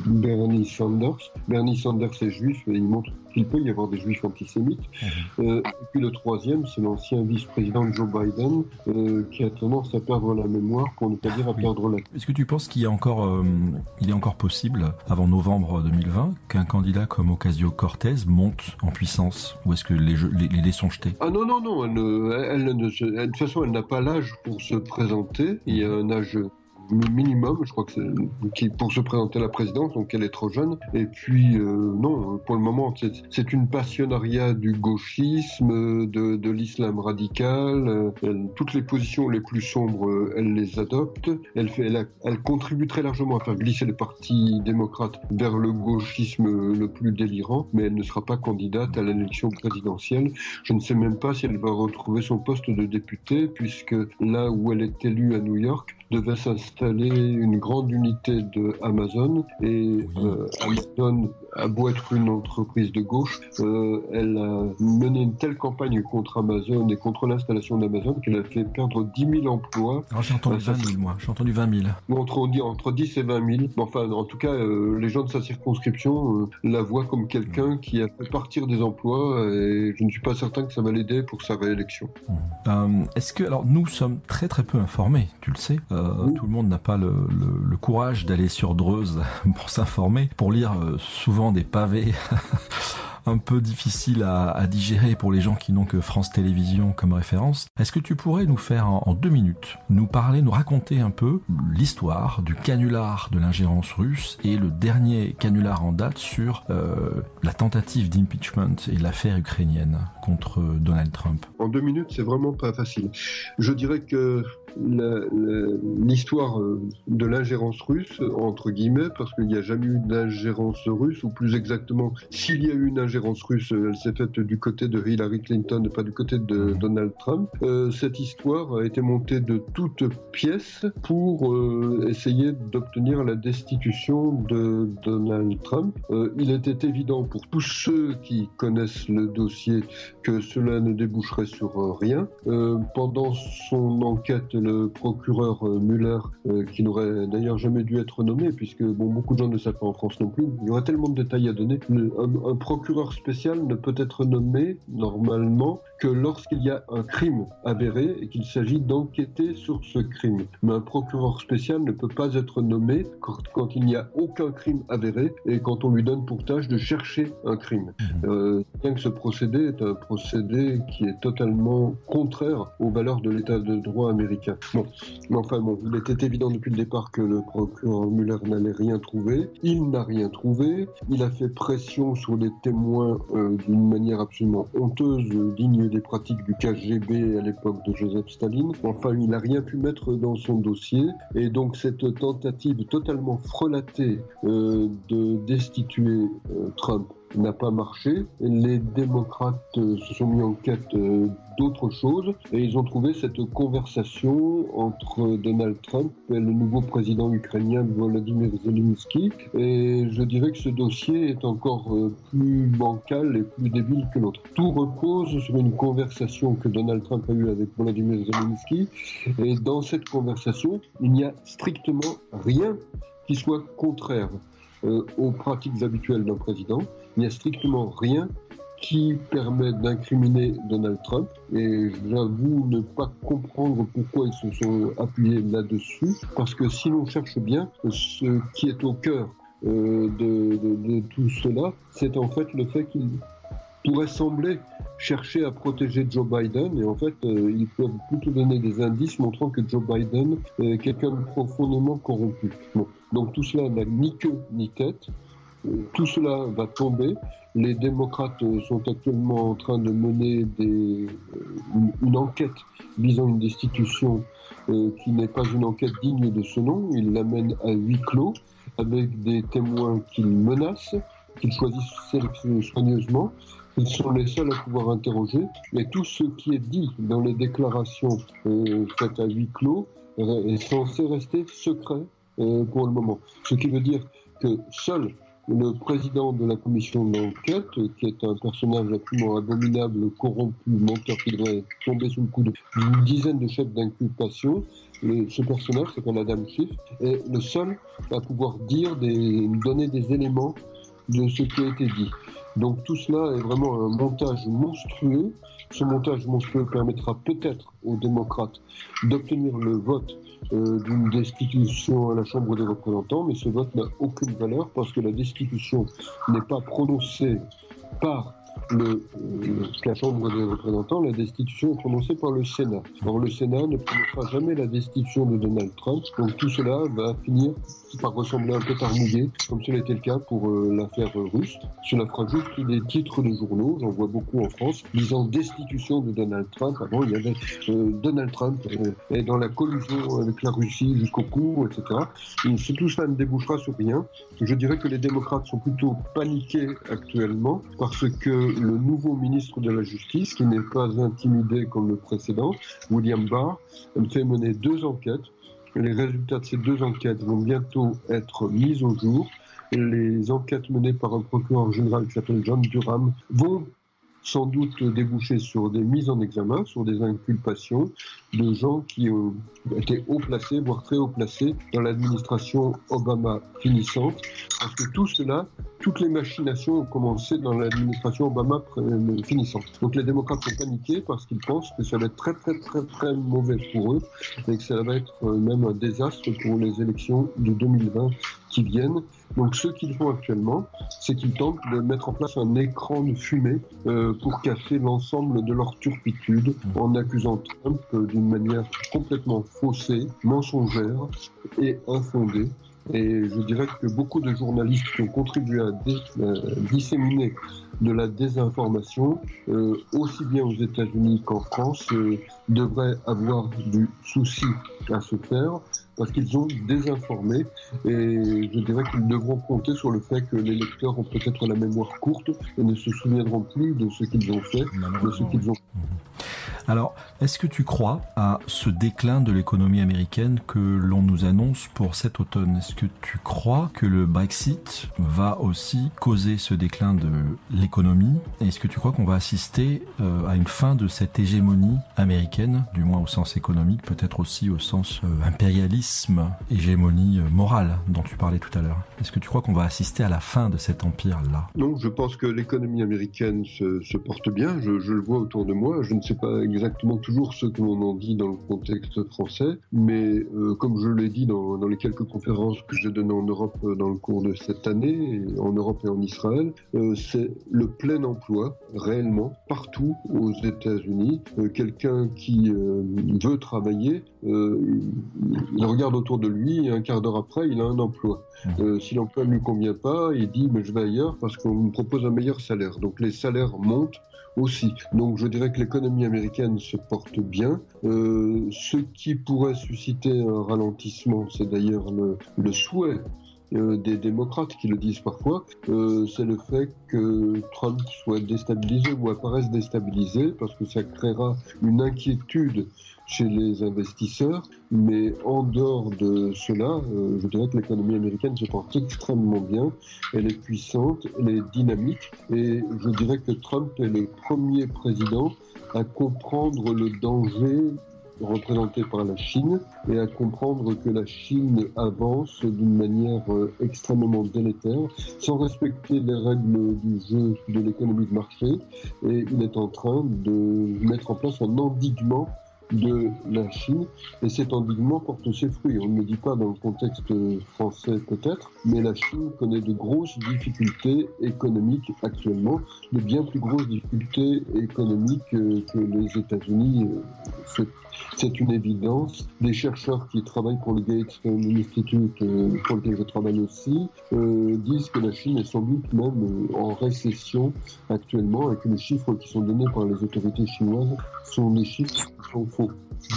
Bernie Sanders. Bernie Sanders est juif et il montre qu'il peut y avoir des juifs antisémites. Mhm. Euh, et puis le troisième, c'est l'ancien vice-président Joe Biden, euh, qui a tendance à perdre la mémoire, pour ne pas dire à perdre la Est-ce que tu penses qu'il est encore, euh, il est encore possible, avant novembre 2020, qu'un candidat comme Ocasio-Cortez monte en puissance Ou est-ce que les, les, les, dés sont jetés? Ah non, non, non. Elle, elle, elle, de toute façon, elle n'a pas l'âge pour se présenter. Il y a un âge minimum, je crois que c'est pour se présenter à la présidence, donc elle est trop jeune. Et puis euh, non, pour le moment, c'est une passionnariat du gauchisme, de, de l'islam radical. toutes les positions les plus sombres, elle les adopte. Elle, fait, elle, elle, contribue très largement à faire glisser le parti démocrate vers le gauchisme le plus délirant, mais elle ne sera pas candidate à l'élection présidentielle. Je ne sais même pas si elle va retrouver son poste de députée, puisque là où elle est élue à New York, devait s'installer une grande unité de Amazon et euh, Amazon a beau être une entreprise de gauche, euh, elle a mené une telle campagne contre Amazon et contre l'installation d'Amazon qu'elle a fait perdre 10 000 emplois. Alors j'ai entendu 20 000 moi, j'ai entendu 20 000. Entre, entre 10 et 20 000. Enfin, en tout cas, euh, les gens de sa circonscription la voient comme quelqu'un qui a fait partir des emplois et je ne suis pas certain que ça va l'aider pour sa réélection. Est-ce que, alors nous sommes très très peu informés, tu le sais. Euh, tout le monde n'a pas le, courage d'aller sur Dreuse pour s'informer, pour lire euh, souvent des pavés un peu difficiles à, digérer pour les gens qui n'ont que France Télévisions comme référence. Est-ce que tu pourrais nous faire en, deux minutes, nous parler, nous raconter un peu l'histoire du canular de l'ingérence russe et le dernier canular en date sur euh, la tentative d'impeachment et l'affaire ukrainienne contre Donald Trump? En deux minutes, c'est vraiment pas facile. Je dirais que l'histoire euh, de l'ingérence russe, entre guillemets, parce qu'il n'y a jamais eu d'ingérence russe, ou plus exactement, s'il y a eu une ingérence russe, elle s'est faite du côté de Hillary Clinton et pas du côté de Donald Trump. Euh, cette histoire a été montée de toutes pièces pour euh, essayer d'obtenir la destitution de Donald Trump. il était évident pour tous ceux qui connaissent le dossier que cela ne déboucherait sur rien. pendant son enquête, le procureur euh, Muller, euh, qui n'aurait d'ailleurs jamais dû être nommé, puisque bon, beaucoup de gens ne savent pas en France non plus. Il y aurait tellement de détails à donner. un, procureur spécial ne peut être nommé normalement que lorsqu'il y a un crime avéré et qu'il s'agit d'enquêter sur ce crime. Mais un procureur spécial ne peut pas être nommé quand, il n'y a aucun crime avéré et quand on lui donne pour tâche de chercher un crime. Mmh. Euh, bien que ce procédé est un procédé qui est totalement contraire aux valeurs de l'état de droit américain. Bon, mais enfin bon, il était évident depuis le départ que le procureur Muller n'allait rien trouver. Il n'a rien trouvé. Il a fait pression sur les témoins euh, d'une manière absolument honteuse, digne des pratiques du KGB à l'époque de Joseph Staline. Enfin, il n'a rien pu mettre dans son dossier. Et donc cette tentative totalement frelatée euh, de destituer euh, Trump n'a pas marché. Les démocrates euh, se sont mis en quête euh, d'autres choses et ils ont trouvé cette conversation entre Donald Trump et le nouveau président ukrainien Volodymyr Zelensky. Et je dirais que ce dossier est encore euh, plus bancal et plus débile que l'autre. Tout repose sur une conversation que Donald Trump a eue avec Volodymyr Zelensky. Et dans cette conversation, il n'y a strictement rien qui soit contraire aux pratiques habituelles d'un président. Il n'y a strictement rien qui permet d'incriminer Donald Trump. Et j'avoue ne pas comprendre pourquoi ils se sont appuyés là-dessus, parce que si l'on cherche bien, ce qui est au cœur euh, de, tout cela, c'est en fait le fait qu'il pourrait sembler chercher à protéger Joe Biden et en fait euh, ils peuvent plutôt donner des indices montrant que Joe Biden est quelqu'un de profondément corrompu. Donc tout cela n'a ni queue ni tête. Euh, tout cela va tomber. Les démocrates sont actuellement en train de mener des, une, enquête visant une destitution qui n'est pas une enquête digne de ce nom. Ils l'amènent à huis clos avec des témoins qu'ils menacent, qu'ils choisissent soigneusement. Ils sont les seuls à pouvoir interroger. Mais tout ce qui est dit dans les déclarations euh, faites à huis clos est censé rester secret euh, pour le moment. Ce qui veut dire que seul le président de la commission d'enquête, qui est un personnage absolument abominable, corrompu, menteur, qui devrait tomber sous le coup d'une dizaine de chefs d'inculpation, ce personnage, s'appelle Adam Schiff, est le seul à pouvoir dire, donner des éléments de ce qui a été dit. Donc tout cela est vraiment un montage monstrueux. Ce montage monstrueux permettra peut-être aux démocrates d'obtenir le vote d'une destitution à la Chambre des représentants, mais ce vote n'a aucune valeur parce que la destitution n'est pas prononcée par le, la Chambre des représentants, la destitution est prononcée par le Sénat. Or, le Sénat ne prononcera jamais la destitution de Donald Trump, donc tout cela va finir par ressembler un peu mouillé, comme cela était le cas pour euh, l'affaire russe. Cela fera juste des titres de journaux, j'en vois beaucoup en France, disant destitution de Donald Trump. Avant, il y avait euh, Donald Trump euh, est dans la collusion avec la Russie jusqu'au cou, etc. Et tout cela ne débouchera sur rien. Je dirais que les démocrates sont plutôt paniqués actuellement parce que le nouveau ministre de la Justice, qui n'est pas intimidé comme le précédent, William Barr, fait mener deux enquêtes les résultats de ces deux enquêtes vont bientôt être mis au jour. Les enquêtes menées par un procureur général qui s'appelle John Durham vont sans doute déboucher sur des mises en examen, sur des inculpations de gens qui ont été haut placés, voire très haut placés, dans l'administration Obama finissante. Parce que tout cela, toutes les machinations ont commencé dans l'administration Obama finissante. Donc les démocrates sont paniqués parce qu'ils pensent que ça va être très très très très mauvais pour eux et que ça va être même un désastre pour les élections de 2020 qui viennent. Donc ce qu'ils font actuellement, c'est qu'ils tentent de mettre en place un écran de fumée euh, pour cacher l'ensemble de leur turpitude en accusant Trump d'une manière complètement faussée, mensongère et infondée. Et je dirais que beaucoup de journalistes qui ont contribué à euh, disséminer de la désinformation, euh, aussi bien aux États-Unis qu'en France, devraient avoir du souci à se faire parce qu'ils ont désinformé et je dirais qu'ils devront compter sur le fait que les lecteurs ont peut-être la mémoire courte et ne se souviendront plus de ce qu'ils ont fait, qu'ils ont. Alors, est-ce que tu crois à ce déclin de l'économie américaine que l'on nous annonce pour cet automne? Est-ce que tu crois que le Brexit va aussi causer ce déclin de l'économie? Est-ce que tu crois qu'on va assister euh, à une fin de cette hégémonie américaine, du moins au sens économique, peut-être aussi au sens euh, hégémonie euh, morale dont tu parlais tout à l'heure Est-ce que tu crois qu'on va assister à la fin de cet empire-là? Non, je pense que l'économie américaine se, porte bien. Je, le vois autour de moi. Je ne sais pas exactement toujours ce que l'on en dit dans le contexte français, mais euh, comme je l'ai dit dans, les quelques conférences que j'ai données en Europe euh, dans le cours de cette année, en Europe et en Israël, c'est le plein emploi réellement partout aux États-Unis. Quelqu'un qui veut travailler, il regarde autour de lui et un quart d'heure après, il a un emploi. Mmh. si l'emploi ne lui convient pas, il dit mais je vais ailleurs parce qu'on me propose un meilleur salaire. Donc les salaires montent aussi. Donc je dirais que l'économie américaine se porte bien. Euh, ce qui pourrait susciter un ralentissement, c'est d'ailleurs le, le souhait euh, des démocrates qui le disent parfois, euh, c'est le fait que Trump soit déstabilisé ou apparaisse déstabilisé, parce que ça créera une inquiétude chez les investisseurs. Mais en dehors de cela, euh, je dirais que l'économie américaine se porte extrêmement bien. Elle est puissante, elle est dynamique. Et je dirais que Trump est le premier président à comprendre le danger représentée par la Chine et à comprendre que la Chine avance d'une manière euh, extrêmement délétère, sans respecter les règles du jeu de l'économie de marché, et il est en train de mettre en place un endiguement de la Chine et cet endiguement porte ses fruits. On ne le dit pas dans le contexte français peut-être, mais la Chine connaît de grosses difficultés économiques actuellement, de bien plus grosses difficultés économiques que les États-Unis. Euh, c'est une évidence. Des chercheurs qui travaillent pour le Gates Institute, euh, pour lequel je travaille aussi, euh, disent que la Chine est sans doute même en récession actuellement et que les chiffres qui sont donnés par les autorités chinoises sont des chiffres qui sont faux.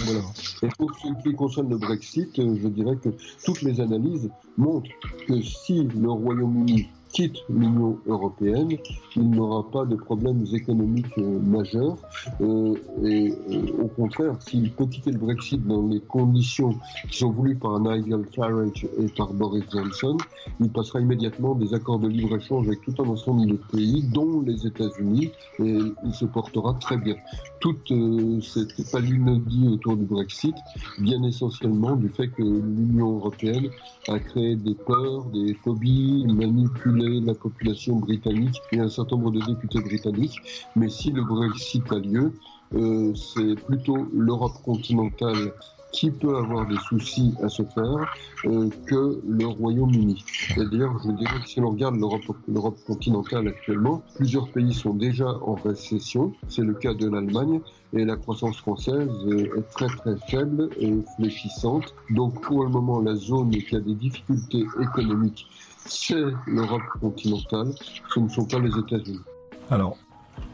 Voilà. Et pour ce qui concerne le Brexit, je dirais que toutes les analyses montrent que si le Royaume-Uni quitte l'Union européenne, il n'aura pas de problèmes économiques euh, majeurs. Euh, et euh, au contraire, s'il peut quitter le Brexit dans les conditions qui sont voulues par Nigel Farage et par Boris Johnson, il passera immédiatement des accords de libre-échange avec tout un ensemble de pays, dont les États-Unis, et il se portera très bien. Toute cette palinodie autour du Brexit vient essentiellement du fait que l'Union européenne a créé des peurs, des phobies, la population britannique et un certain nombre de députés britanniques. Mais si le Brexit a lieu, euh, c'est plutôt l'Europe continentale qui peut avoir des soucis à se faire euh, que le Royaume-Uni. C'est-à-dire, je dirais que si l'on regarde l'Europe continentale actuellement, plusieurs pays sont déjà en récession. C'est le cas de l'Allemagne et la croissance française euh, est très très faible et fléchissante. Donc pour le moment, la zone qui a des difficultés économiques c'est l'Europe continentale, ce ne sont pas les États-Unis. Alors,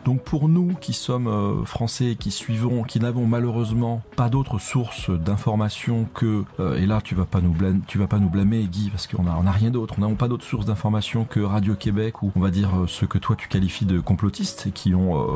donc pour nous qui sommes euh, français, qui suivons, qui n'avons malheureusement pas d'autres sources d'informations que euh, et là tu vas pas nous blâmer, tu vas pas nous blâmer Guy parce qu'on a on rien d'autre, on n'a pas d'autres sources d'informations que Radio Québec ou on va dire euh, ce que toi tu qualifies de complotistes et qui ont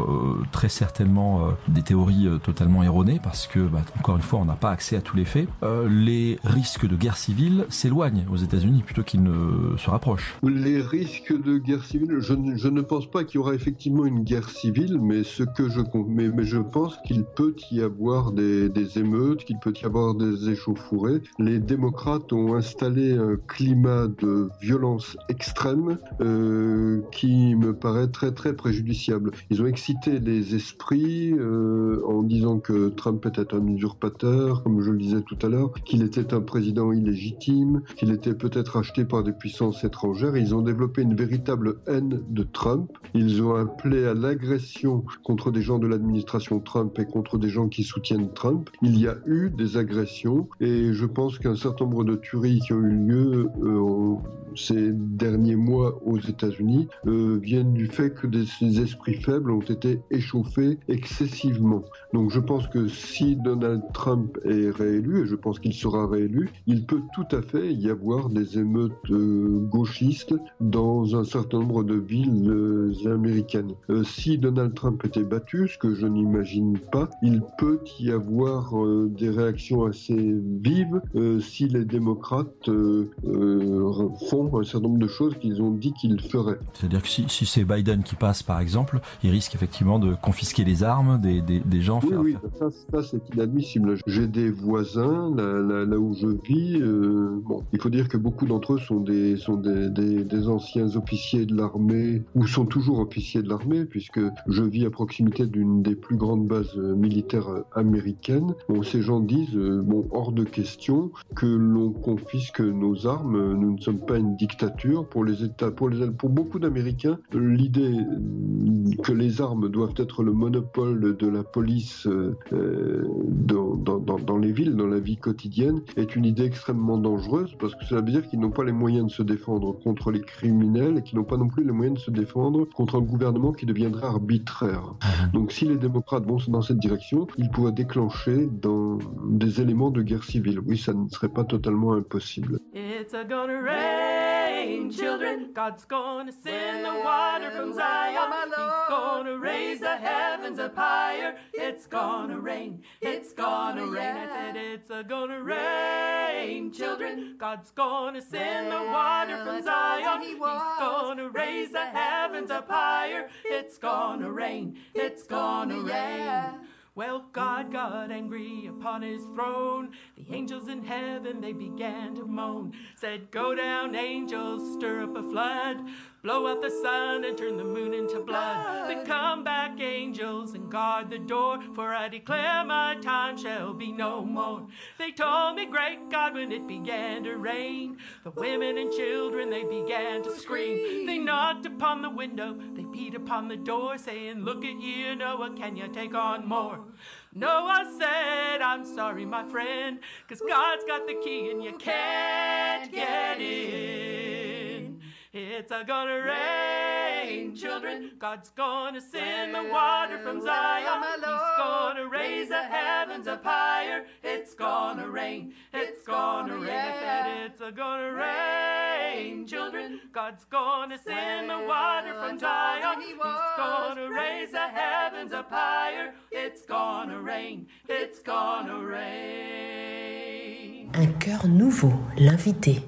très certainement des théories totalement erronées parce que bah, encore une fois on n'a pas accès à tous les faits. les risques de guerre civile s'éloignent aux États-Unis plutôt qu'ils ne se rapprochent. Les risques de guerre civile, je, je ne pense pas qu'il y aura effectivement une guerre civile, mais ce que je mais, je pense qu'il peut y avoir des, des émeutes, qu'il peut y avoir des échauffourées. Les démocrates ont installé un climat de violence extrême euh, qui me paraît très très préjudiciable. Ils ont excité les esprits euh, en disant que Trump était un usurpateur, comme je le disais tout à l'heure, qu'il était un président illégitime, qu'il était peut-être acheté par des puissances étrangères. Ils ont développé une véritable haine de Trump. Ils ont appelé à l'agression contre des gens de l'administration Trump et contre des gens qui soutiennent Trump. Il y a eu des agressions et je pense qu'un certain nombre de tueries qui ont eu lieu euh, ces derniers mois aux États-Unis euh, viennent du fait que des, esprits faibles ont été échauffés excessivement. Donc je pense que si Donald Trump est réélu, et je pense qu'il sera réélu, il peut tout à fait y avoir des émeutes euh, gauchistes dans un certain nombre de villes américaines. Euh, si Donald Trump était battu, ce que je n'imagine pas, il peut y avoir des réactions assez vives si les démocrates font un certain nombre de choses qu'ils ont dit qu'ils feraient. C'est-à-dire que si, si c'est Biden qui passe, par exemple, il risque effectivement de confisquer les armes des, des, des gens. Oui, oui, ça, ça c'est inadmissible. J'ai des voisins là, là, là, où je vis. Euh, bon, il faut dire que beaucoup d'entre eux sont des sont des, des, des anciens officiers de l'armée ou sont toujours officiers de l'armée, puisque je vis à proximité d'une des plus grandes bases euh, militaires euh, américaines. Ces gens disent bon hors de question que l'on confisque nos armes. Nous ne sommes pas une dictature. Pour les États, pour, les, pour beaucoup d'Américains, l'idée que les armes doivent être le monopole de la police euh, dans, dans, les villes, dans la vie quotidienne, est une idée extrêmement dangereuse parce que cela veut dire qu'ils n'ont pas les moyens de se défendre contre les criminels et qu'ils n'ont pas non plus les moyens de se défendre contre un gouvernement qui deviendrait arbitraire. Mhm. Donc si les démocrates vont dans cette direction, ils pourraient déclencher dans des éléments de guerre civile. Oui, ça ne serait pas totalement impossible. It's a gonna rain, children. God's gonna send the water from Zion. He's gonna raise the heavens up higher. It's gonna rain. It's gonna rain. I said it's a gonna rain, children. God's gonna send the water from Zion. He's gonna raise the heavens up higher. It's gonna rain. It's gonna rain. Well, God got angry upon his throne. The angels in heaven, they began to moan. Said, Go down, angels, stir up a flood. Blow out the sun and turn the moon into blood. Then come back, angels, and guard the door. For I declare my time shall be no more. They told me, Great God, when it began to rain, the women and children, they began to scream. They knocked upon the window, they beat upon the door, saying, Look at here, Noah, can you take on more? Noah said, I'm sorry, my friend, cause God's got the key and you can't get in. It's a gonna rain, children. God's gonna send the water from Zion. He's gonna raise the heavens up higher. It's gonna rain. It's gonna rain. I it's a gonna rain, children. God's gonna send the water from Zion. He's gonna raise the heavens up higher. It's gonna rain. It's gonna rain. Un cœur nouveau, l'invité.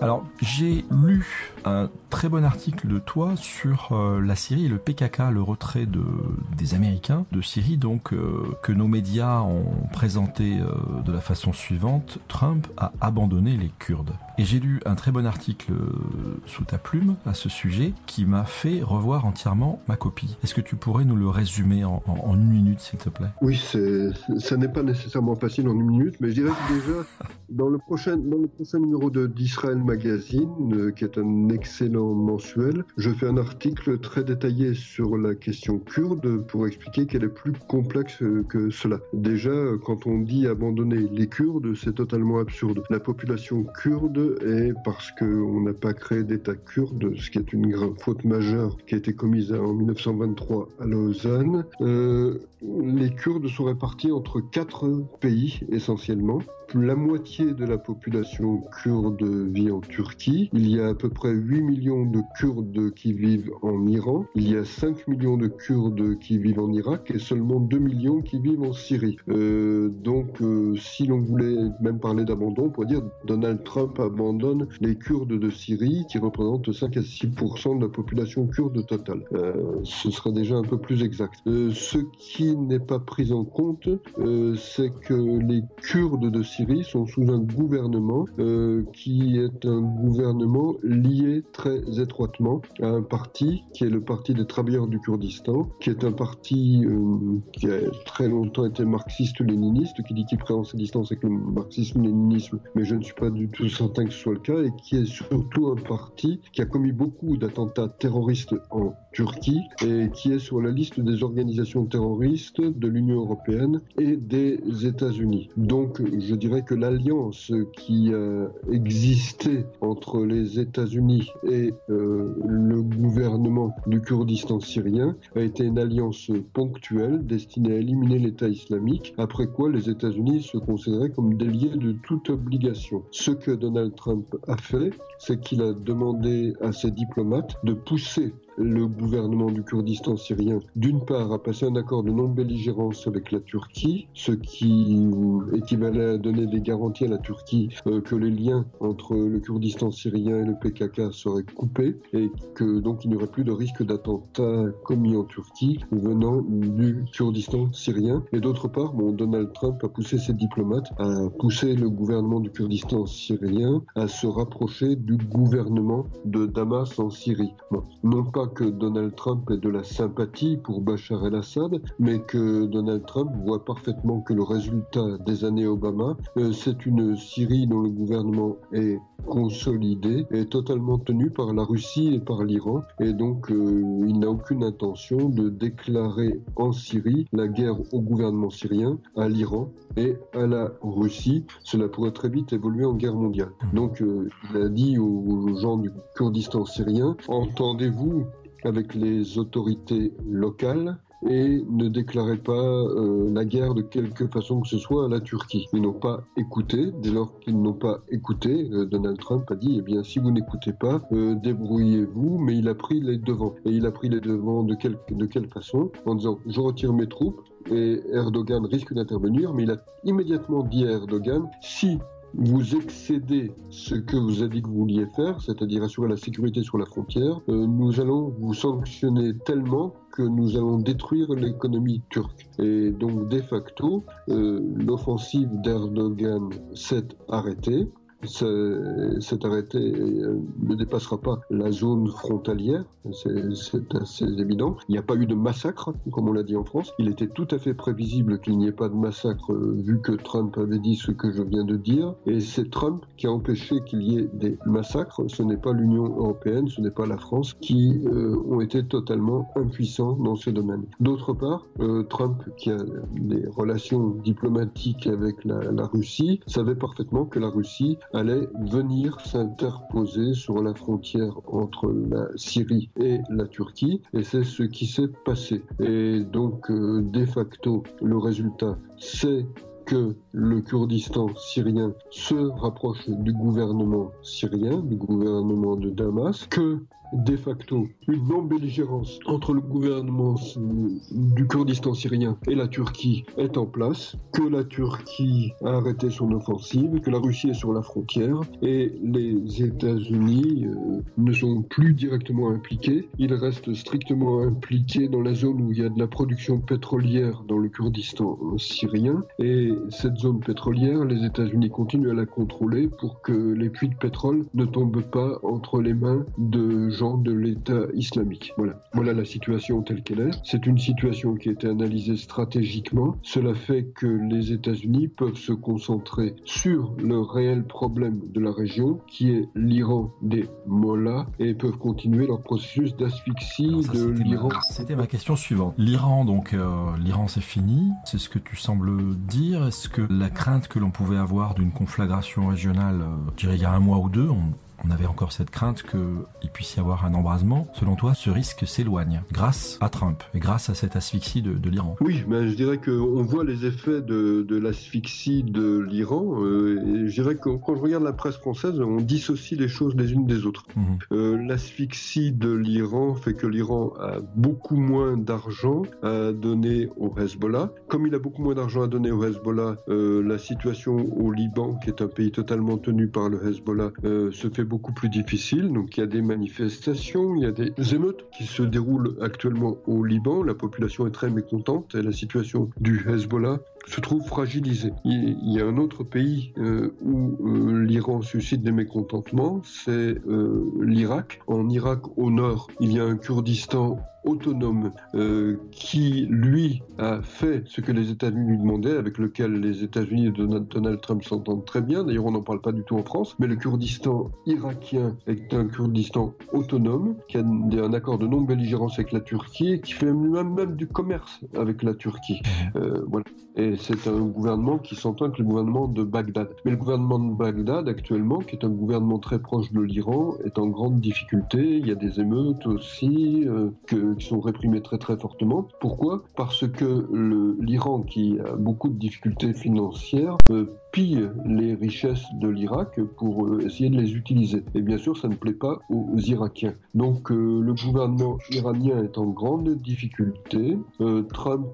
Alors, j'ai lu un très bon article de toi sur euh, la Syrie le PKK, le retrait de, des Américains de Syrie, donc euh, que nos médias ont présenté euh, de la façon suivante Trump a abandonné les Kurdes. Et j'ai lu un très bon article sous ta plume à ce sujet qui m'a fait revoir entièrement ma copie. Est-ce que tu pourrais nous le résumer en, en, en une minute, s'il te plaît? Oui, ça n'est pas nécessairement facile en une minute, mais je dirais que déjà, dans le prochain, dans le prochain numéro d'Israël Magazine, qui est un excellent mensuel, je fais un article très détaillé sur la question kurde pour expliquer qu'elle est plus complexe que cela. Déjà, quand on dit abandonner les Kurdes, c'est totalement absurde. La population kurde est parce qu'on n'a pas créé d'État kurde, ce qui est une faute majeure qui a été commise en 1923 à Lausanne. Euh, les Kurdes sont répartis entre quatre pays essentiellement. La moitié de la population kurde vit en Turquie. Il y a à peu près 8 millions de Kurdes qui vivent en Iran. Il y a 5 millions de Kurdes qui vivent en Irak et seulement 2 millions qui vivent en Syrie. Euh, donc, euh, si l'on voulait même parler d'abandon, on pourrait dire Donald Trump abandonne les Kurdes de Syrie qui représentent 5 à 6% de la population kurde totale. Euh, ce serait déjà un peu plus exact. Euh, ce qui n'est pas pris en compte, euh, c'est que les Kurdes de Syrie sont sous un gouvernement euh, qui est un gouvernement lié très étroitement à un parti qui est le Parti des travailleurs du Kurdistan, qui est un parti euh, qui a très longtemps été marxiste-léniniste, qui dit qu'il prend ses distances avec le marxisme-léninisme, mais je ne suis pas du tout certain que ce soit le cas, et qui est surtout un parti qui a commis beaucoup d'attentats terroristes en Turquie et qui est sur la liste des organisations terroristes de l'Union européenne et des États-Unis. Donc, je dirais que l'alliance qui a existé entre les États-Unis et euh, le gouvernement du Kurdistan syrien a été une alliance ponctuelle destinée à éliminer l'État islamique, après quoi les États-Unis se considéraient comme déliés de toute obligation. Ce que Donald Trump a fait, c'est qu'il a demandé à ses diplomates de pousser le gouvernement du Kurdistan syrien, d'une part, a passé un accord de non-belligérance avec la Turquie, ce qui équivalait à donner des garanties à la Turquie euh, que les liens entre le Kurdistan syrien et le PKK seraient coupés et que donc il n'y aurait plus de risque d'attentats commis en Turquie venant du Kurdistan syrien. Et d'autre part, Donald Trump a poussé ses diplomates à pousser le gouvernement du Kurdistan syrien à se rapprocher du gouvernement de Damas en Syrie. Non pas que Donald Trump ait de la sympathie pour Bachar el-Assad, mais que Donald Trump voit parfaitement que le résultat des années Obama, euh, c'est une Syrie dont le gouvernement est consolidé, est totalement tenu par la Russie et par l'Iran, et donc euh, il n'a aucune intention de déclarer en Syrie la guerre au gouvernement syrien, à l'Iran et à la Russie. Cela pourrait très vite évoluer en guerre mondiale. Donc euh, il a dit aux gens du Kurdistan syrien, entendez-vous avec les autorités locales et ne déclarez pas euh, la guerre de quelque façon que ce soit à la Turquie. Ils n'ont pas écouté. Dès lors qu'ils n'ont pas écouté, euh, Donald Trump a dit eh bien si vous n'écoutez pas, euh, débrouillez-vous. Mais il a pris les devants. Et il a pris les devants de de quelle façon? En disant je retire mes troupes et Erdogan risque d'intervenir, mais il a immédiatement dit à Erdogan si vous excédez ce que vous avez dit que vous vouliez faire, c'est-à-dire assurer la sécurité sur la frontière, euh, nous allons vous sanctionner tellement que nous allons détruire l'économie turque. Et donc, de facto, euh, l'offensive d'Erdogan s'est arrêtée cet arrêté euh, ne dépassera pas la zone frontalière, c'est assez évident. Il n'y a pas eu de massacre, comme on l'a dit en France. Il était tout à fait prévisible qu'il n'y ait pas de massacre, euh, vu que Trump avait dit ce que je viens de dire. Et c'est Trump qui a empêché qu'il y ait des massacres. Ce n'est pas l'Union européenne, ce n'est pas la France qui euh, ont été totalement impuissants dans ce domaine. D'autre part, Trump, qui a des relations diplomatiques avec la, la Russie, savait parfaitement que la Russie allait venir s'interposer sur la frontière entre la Syrie et la Turquie, et c'est ce qui s'est passé. Et donc, euh, de facto, le résultat, c'est que le Kurdistan syrien se rapproche du gouvernement syrien, du gouvernement de Damas, que de facto une non-belligérance entre le gouvernement du Kurdistan syrien et la Turquie est en place, que la Turquie a arrêté son offensive, que la Russie est sur la frontière et les États-Unis euh, ne sont plus directement impliqués. Ils restent strictement impliqués dans la zone où il y a de la production pétrolière dans le Kurdistan syrien et cette zone pétrolière, les États-Unis continuent à la contrôler pour que les puits de pétrole ne tombent pas entre les mains de de l'État islamique. Voilà. Voilà la situation telle qu'elle est. C'est une situation qui a été analysée stratégiquement. Cela fait que les États-Unis peuvent se concentrer sur le réel problème de la région, qui est l'Iran des mollahs, et peuvent continuer leur processus d'asphyxie de l'Iran. C'était ma question suivante. L'Iran, donc, euh, l'Iran c'est fini. C'est ce que tu sembles dire. Est-ce que la crainte que l'on pouvait avoir d'une conflagration régionale, euh, je dirais il y a un mois ou deux, on on avait encore cette crainte qu'il puisse y avoir un embrasement. Selon toi, ce risque s'éloigne grâce à Trump et grâce à cette asphyxie de, l'Iran? Oui, mais je dirais qu'on voit les effets de, l'asphyxie de l'Iran. Euh, je dirais que quand je regarde la presse française, on dissocie les choses les unes des autres. Mhm. Euh, l'asphyxie de l'Iran fait que l'Iran a beaucoup moins d'argent à donner au Hezbollah. Comme il a beaucoup moins d'argent à donner au Hezbollah, euh, la situation au Liban, qui est un pays totalement tenu par le Hezbollah, se fait beaucoup plus difficile. Donc il y a des manifestations, il y a des émeutes qui se déroulent actuellement au Liban. La population est très mécontente et la situation du Hezbollah se trouve fragilisée. Il y a un autre pays euh, où euh, l'Iran suscite des mécontentements, c'est euh, l'Irak. En Irak, au nord, il y a un Kurdistan autonome euh, qui, lui, a fait ce que les États-Unis lui demandaient, avec lequel les États-Unis et Donald Trump s'entendent très bien. D'ailleurs, on n'en parle pas du tout en France. Mais le Kurdistan irakien est un Kurdistan autonome qui a un accord de non-belligérance avec la Turquie et qui fait même, même du commerce avec la Turquie. Euh, voilà. Et c'est un gouvernement qui s'entend avec le gouvernement de Bagdad. Mais le gouvernement de Bagdad, actuellement, qui est un gouvernement très proche de l'Iran, est en grande difficulté. Il y a des émeutes aussi euh, qui sont réprimées très très fortement. Pourquoi? Parce que l'Iran, qui a beaucoup de difficultés financières, euh, pille les richesses de l'Irak pour euh, essayer de les utiliser. Et bien sûr, ça ne plaît pas aux Irakiens. Donc euh, le gouvernement iranien est en grande difficulté. Euh, Trump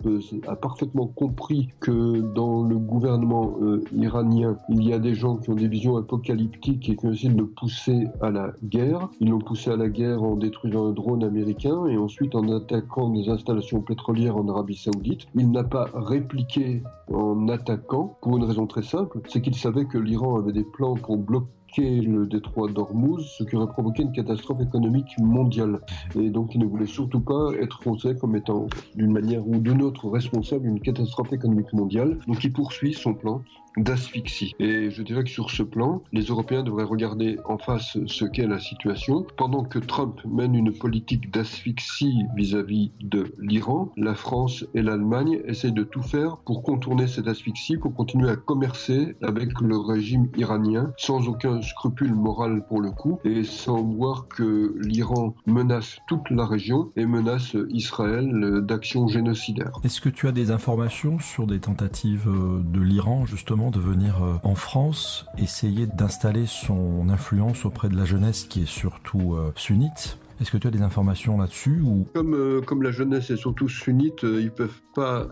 a parfaitement compris que dans le gouvernement iranien, il y a des gens qui ont des visions apocalyptiques et qui ont essayé de le pousser à la guerre. Ils l'ont poussé à la guerre en détruisant un drone américain et ensuite en attaquant des installations pétrolières en Arabie saoudite. Il n'a pas répliqué en attaquant pour une raison très simple c'est qu'il savait que l'Iran avait des plans pour bloquer le détroit d'Ormuz, ce qui aurait provoqué une catastrophe économique mondiale. Et donc il ne voulait surtout pas être considéré comme étant d'une manière ou d'une autre responsable d'une catastrophe économique mondiale. Donc il poursuit son plan d'asphyxie. Et je dirais que sur ce plan, les Européens devraient regarder en face ce qu'est la situation. Pendant que Trump mène une politique d'asphyxie vis-à-vis de l'Iran, la France et l'Allemagne essayent de tout faire pour contourner cette asphyxie, pour continuer à commercer avec le régime iranien sans aucun scrupule moral pour le coup et sans voir que l'Iran menace toute la région et menace Israël d'actions génocidaires. Est-ce que tu as des informations sur des tentatives de l'Iran justement de venir euh, en France, essayer d'installer son influence auprès de la jeunesse qui est surtout euh, sunnite Est-ce que tu as des informations là-dessus comme, euh, comme la jeunesse est surtout sunnite, ils peuvent pas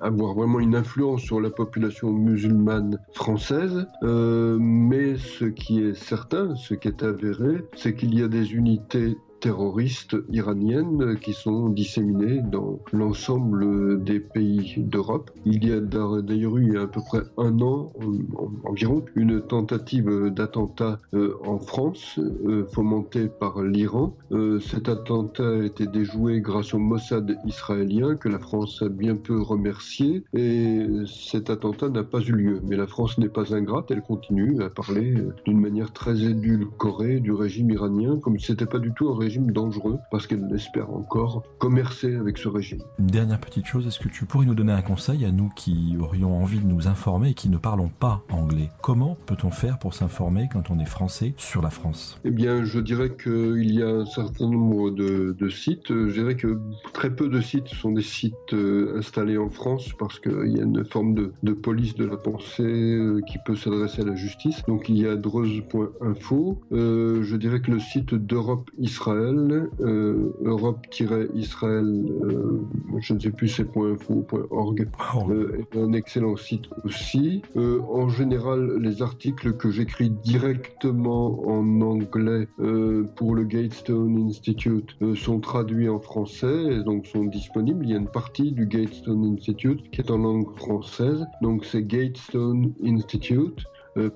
avoir vraiment une influence sur la population musulmane française. mais ce qui est certain, ce qui est avéré, c'est qu'il y a des unités terroristes iraniennes qui sont disséminées dans l'ensemble des pays d'Europe. Il y a d'ailleurs eu à peu près un an environ une tentative d'attentat euh, en France euh, fomentée par l'Iran. Euh, cet attentat a été déjoué grâce au Mossad israélien que la France a bien peu remercié et cet attentat n'a pas eu lieu. Mais la France n'est pas ingrate, elle continue à parler d'une manière très édulcorée du régime iranien comme si c'était pas du tout un régime dangereux parce qu'elle espère encore commercer avec ce régime. Dernière petite chose, est-ce que tu pourrais nous donner un conseil à nous qui aurions envie de nous informer et qui ne parlons pas anglais? Comment peut-on faire pour s'informer quand on est français sur la France? Eh bien, je dirais qu'il y a un certain nombre de, sites. Je dirais que très peu de sites sont des sites euh, installés en France parce qu'il y a une forme de, police de la pensée euh, qui peut s'adresser à la justice. Donc il y a dreuse.info. Euh, je dirais que le site d'Europe Israël euh, Europe-Israël, euh, je ne sais plus c'est .info, .org, euh, est un excellent site aussi. en général, les articles que j'écris directement en anglais pour le Gatestone Institute sont traduits en français et donc sont disponibles. Il y a une partie du Gatestone Institute qui est en langue française, donc c'est Gatestone Institute. Euh,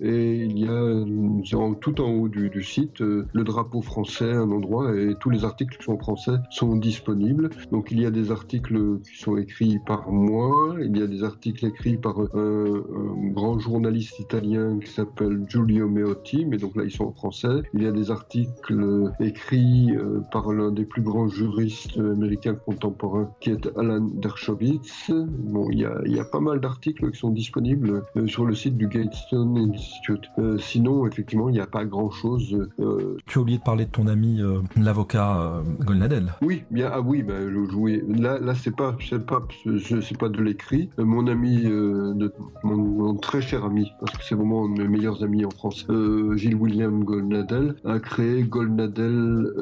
et il y a tout en haut du, site euh, le drapeau français, un endroit et tous les articles qui sont français sont disponibles. Donc il y a des articles qui sont écrits par moi, il y a des articles écrits par un, grand journaliste italien qui s'appelle Giulio Meotti, mais donc là ils sont en français. Il y a des articles écrits euh, par l'un des plus grands juristes américains contemporains qui est Alan Dershowitz. Bon, il y a, il y a pas mal d'articles qui sont disponibles sur le site du Gatestone Institute. Euh, sinon, effectivement, il n'y a pas grand-chose. Euh, tu as oublié de parler de ton ami, euh, l'avocat Golnadel. Oui, bien, ah oui, bah, oui. là, là c'est pas, c'est pas, c'est pas de l'écrit. mon ami, de, mon, très cher ami, parce que c'est vraiment un de mes meilleurs amis en France, Gilles William Golnadel, a créé Golnadel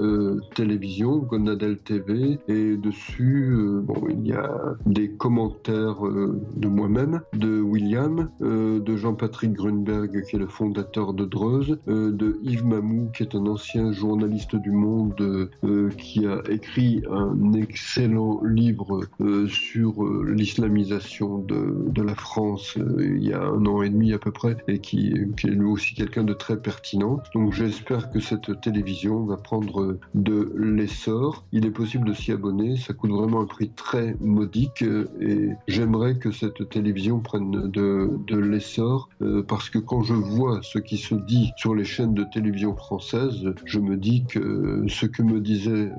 Télévision, Golnadel TV, et dessus, bon, il y a des commentaires de moi-même, de William, de Jean-Patrick Grunberg, qui est le fondateur de Dreuze, euh, de Yves Mamou, qui est un ancien journaliste du Monde, euh, qui a écrit un excellent livre euh, sur l'islamisation de, la France il y a un an et demi à peu près, et qui, est lui aussi quelqu'un de très pertinent. Donc j'espère que cette télévision va prendre de l'essor. Il est possible de s'y abonner, ça coûte vraiment un prix très modique, et j'aimerais que cette télévision prenne de l'essor euh, parce que quand je vois ce qui se dit sur les chaînes de télévision françaises, je me dis que ce que me disait euh,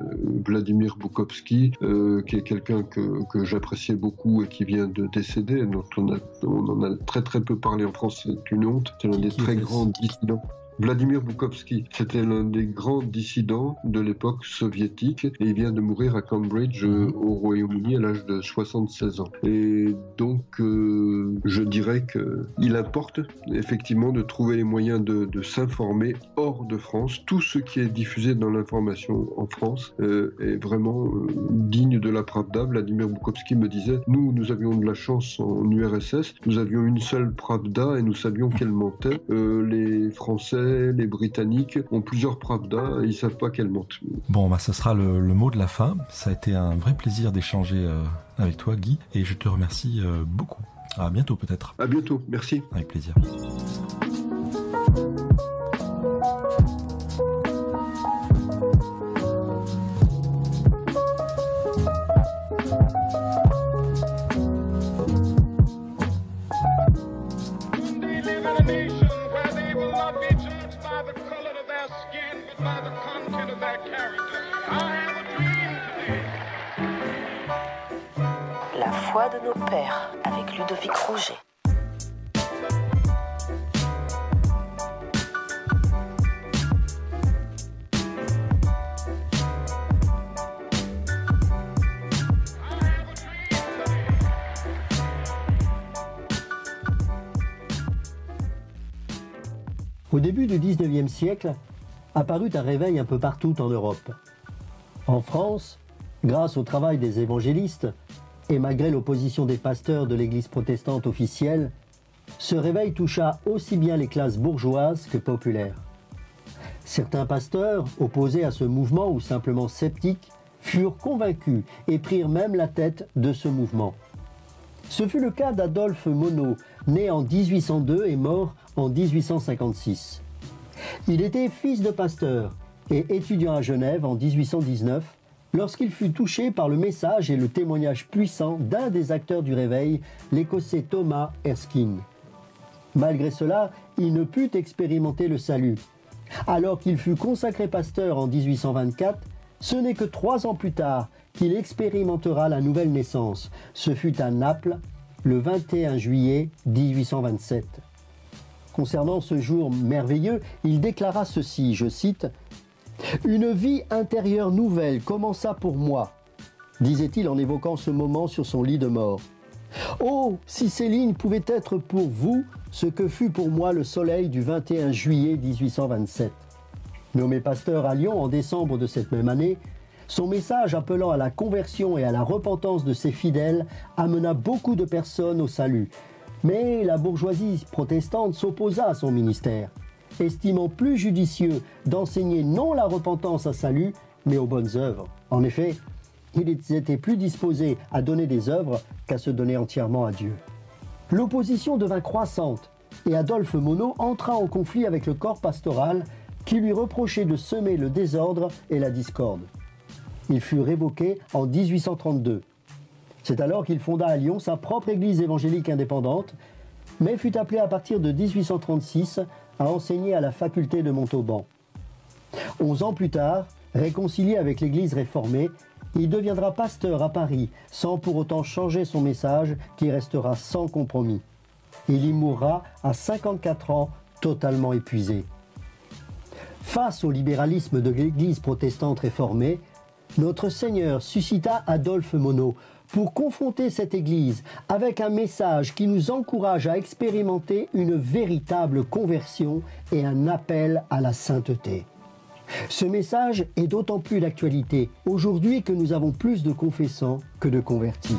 Vladimir Boukowski, euh, qui est quelqu'un que, que j'appréciais beaucoup et qui vient de décéder, dont on, a, on en a très très peu parlé en France, c'est une honte, c'est l'un des très grands dissidents. Vladimir Bukovsky, c'était l'un des grands dissidents de l'époque soviétique et il vient de mourir à Cambridge euh, au Royaume-Uni à l'âge de 76 ans. Et donc, euh, je dirais qu'il importe effectivement de trouver les moyens de, s'informer hors de France. Tout ce qui est diffusé dans l'information en France euh, est vraiment digne de la Pravda. Vladimir Bukovsky me disait, nous, nous avions de la chance en URSS, nous avions une seule Pravda et nous savions qu'elle mentait. les Français les Britanniques ont plusieurs Pravda et ils savent pas quelle monte. Bon, bah, ce sera le, mot de la fin. Ça a été un vrai plaisir d'échanger euh, avec toi, Guy, et je te remercie euh, beaucoup. À bientôt peut-être. À bientôt, merci. Avec plaisir. De nos pères avec Ludovic Rouget. Au début du 19e siècle, apparut un réveil un peu partout en Europe. En France, grâce au travail des évangélistes, et malgré l'opposition des pasteurs de l'Église protestante officielle, ce réveil toucha aussi bien les classes bourgeoises que populaires. Certains pasteurs, opposés à ce mouvement ou simplement sceptiques, furent convaincus et prirent même la tête de ce mouvement. Ce fut le cas d'Adolphe Monod, né en 1802 et mort en 1856. Il était fils de pasteur et étudiant à Genève en 1819 lorsqu'il fut touché par le message et le témoignage puissant d'un des acteurs du réveil, l'Écossais Thomas Erskine. Malgré cela, il ne put expérimenter le salut. Alors qu'il fut consacré pasteur en 1824, ce n'est que trois ans plus tard qu'il expérimentera la nouvelle naissance. Ce fut à Naples, le 21 juillet 1827. Concernant ce jour merveilleux, il déclara ceci, je cite, Une vie intérieure nouvelle commença pour moi, disait-il en évoquant ce moment sur son lit de mort. Oh, si ces lignes pouvaient être pour vous ce que fut pour moi le soleil du 21 juillet 1827. Nommé pasteur à Lyon en décembre de cette même année, son message appelant à la conversion et à la repentance de ses fidèles amena beaucoup de personnes au salut, mais la bourgeoisie protestante s'opposa à son ministère, estimant plus judicieux d'enseigner non la repentance à salut, mais aux bonnes œuvres. En effet, ils étaient plus disposés à donner des œuvres qu'à se donner entièrement à Dieu. L'opposition devint croissante et Adolphe Monod entra en conflit avec le corps pastoral qui lui reprochait de semer le désordre et la discorde. Il fut révoqué en 1832. C'est alors qu'il fonda à Lyon sa propre église évangélique indépendante, mais fut appelé à partir de 1836 à enseigner à la faculté de Montauban. Onze ans plus tard, réconcilié avec l'église réformée, il deviendra pasteur à Paris sans pour autant changer son message qui restera sans compromis. Il y mourra à 54 ans totalement épuisé. Face au libéralisme de l'Église protestante réformée, notre Seigneur suscita Adolphe Monod pour confronter cette Église avec un message qui nous encourage à expérimenter une véritable conversion et un appel à la sainteté. Ce message est d'autant plus d'actualité aujourd'hui que nous avons plus de confessants que de convertis.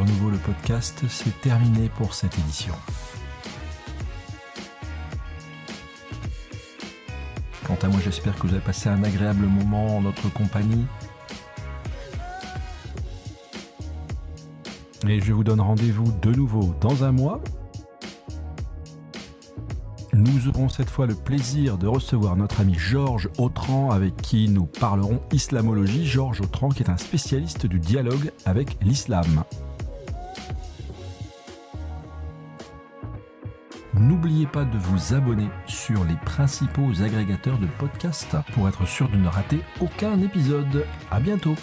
Nouveau le podcast, c'est terminé pour cette édition. Quant à moi, j'espère que vous avez passé un agréable moment en notre compagnie. Et je vous donne rendez-vous de nouveau dans un mois nous aurons cette fois le plaisir de recevoir notre ami Georges Autran avec qui nous parlerons islamologie. Georges Autran qui est un spécialiste du dialogue avec l'islam. N'oubliez pas de vous abonner sur les principaux agrégateurs de podcasts pour être sûr de ne rater aucun épisode. À bientôt!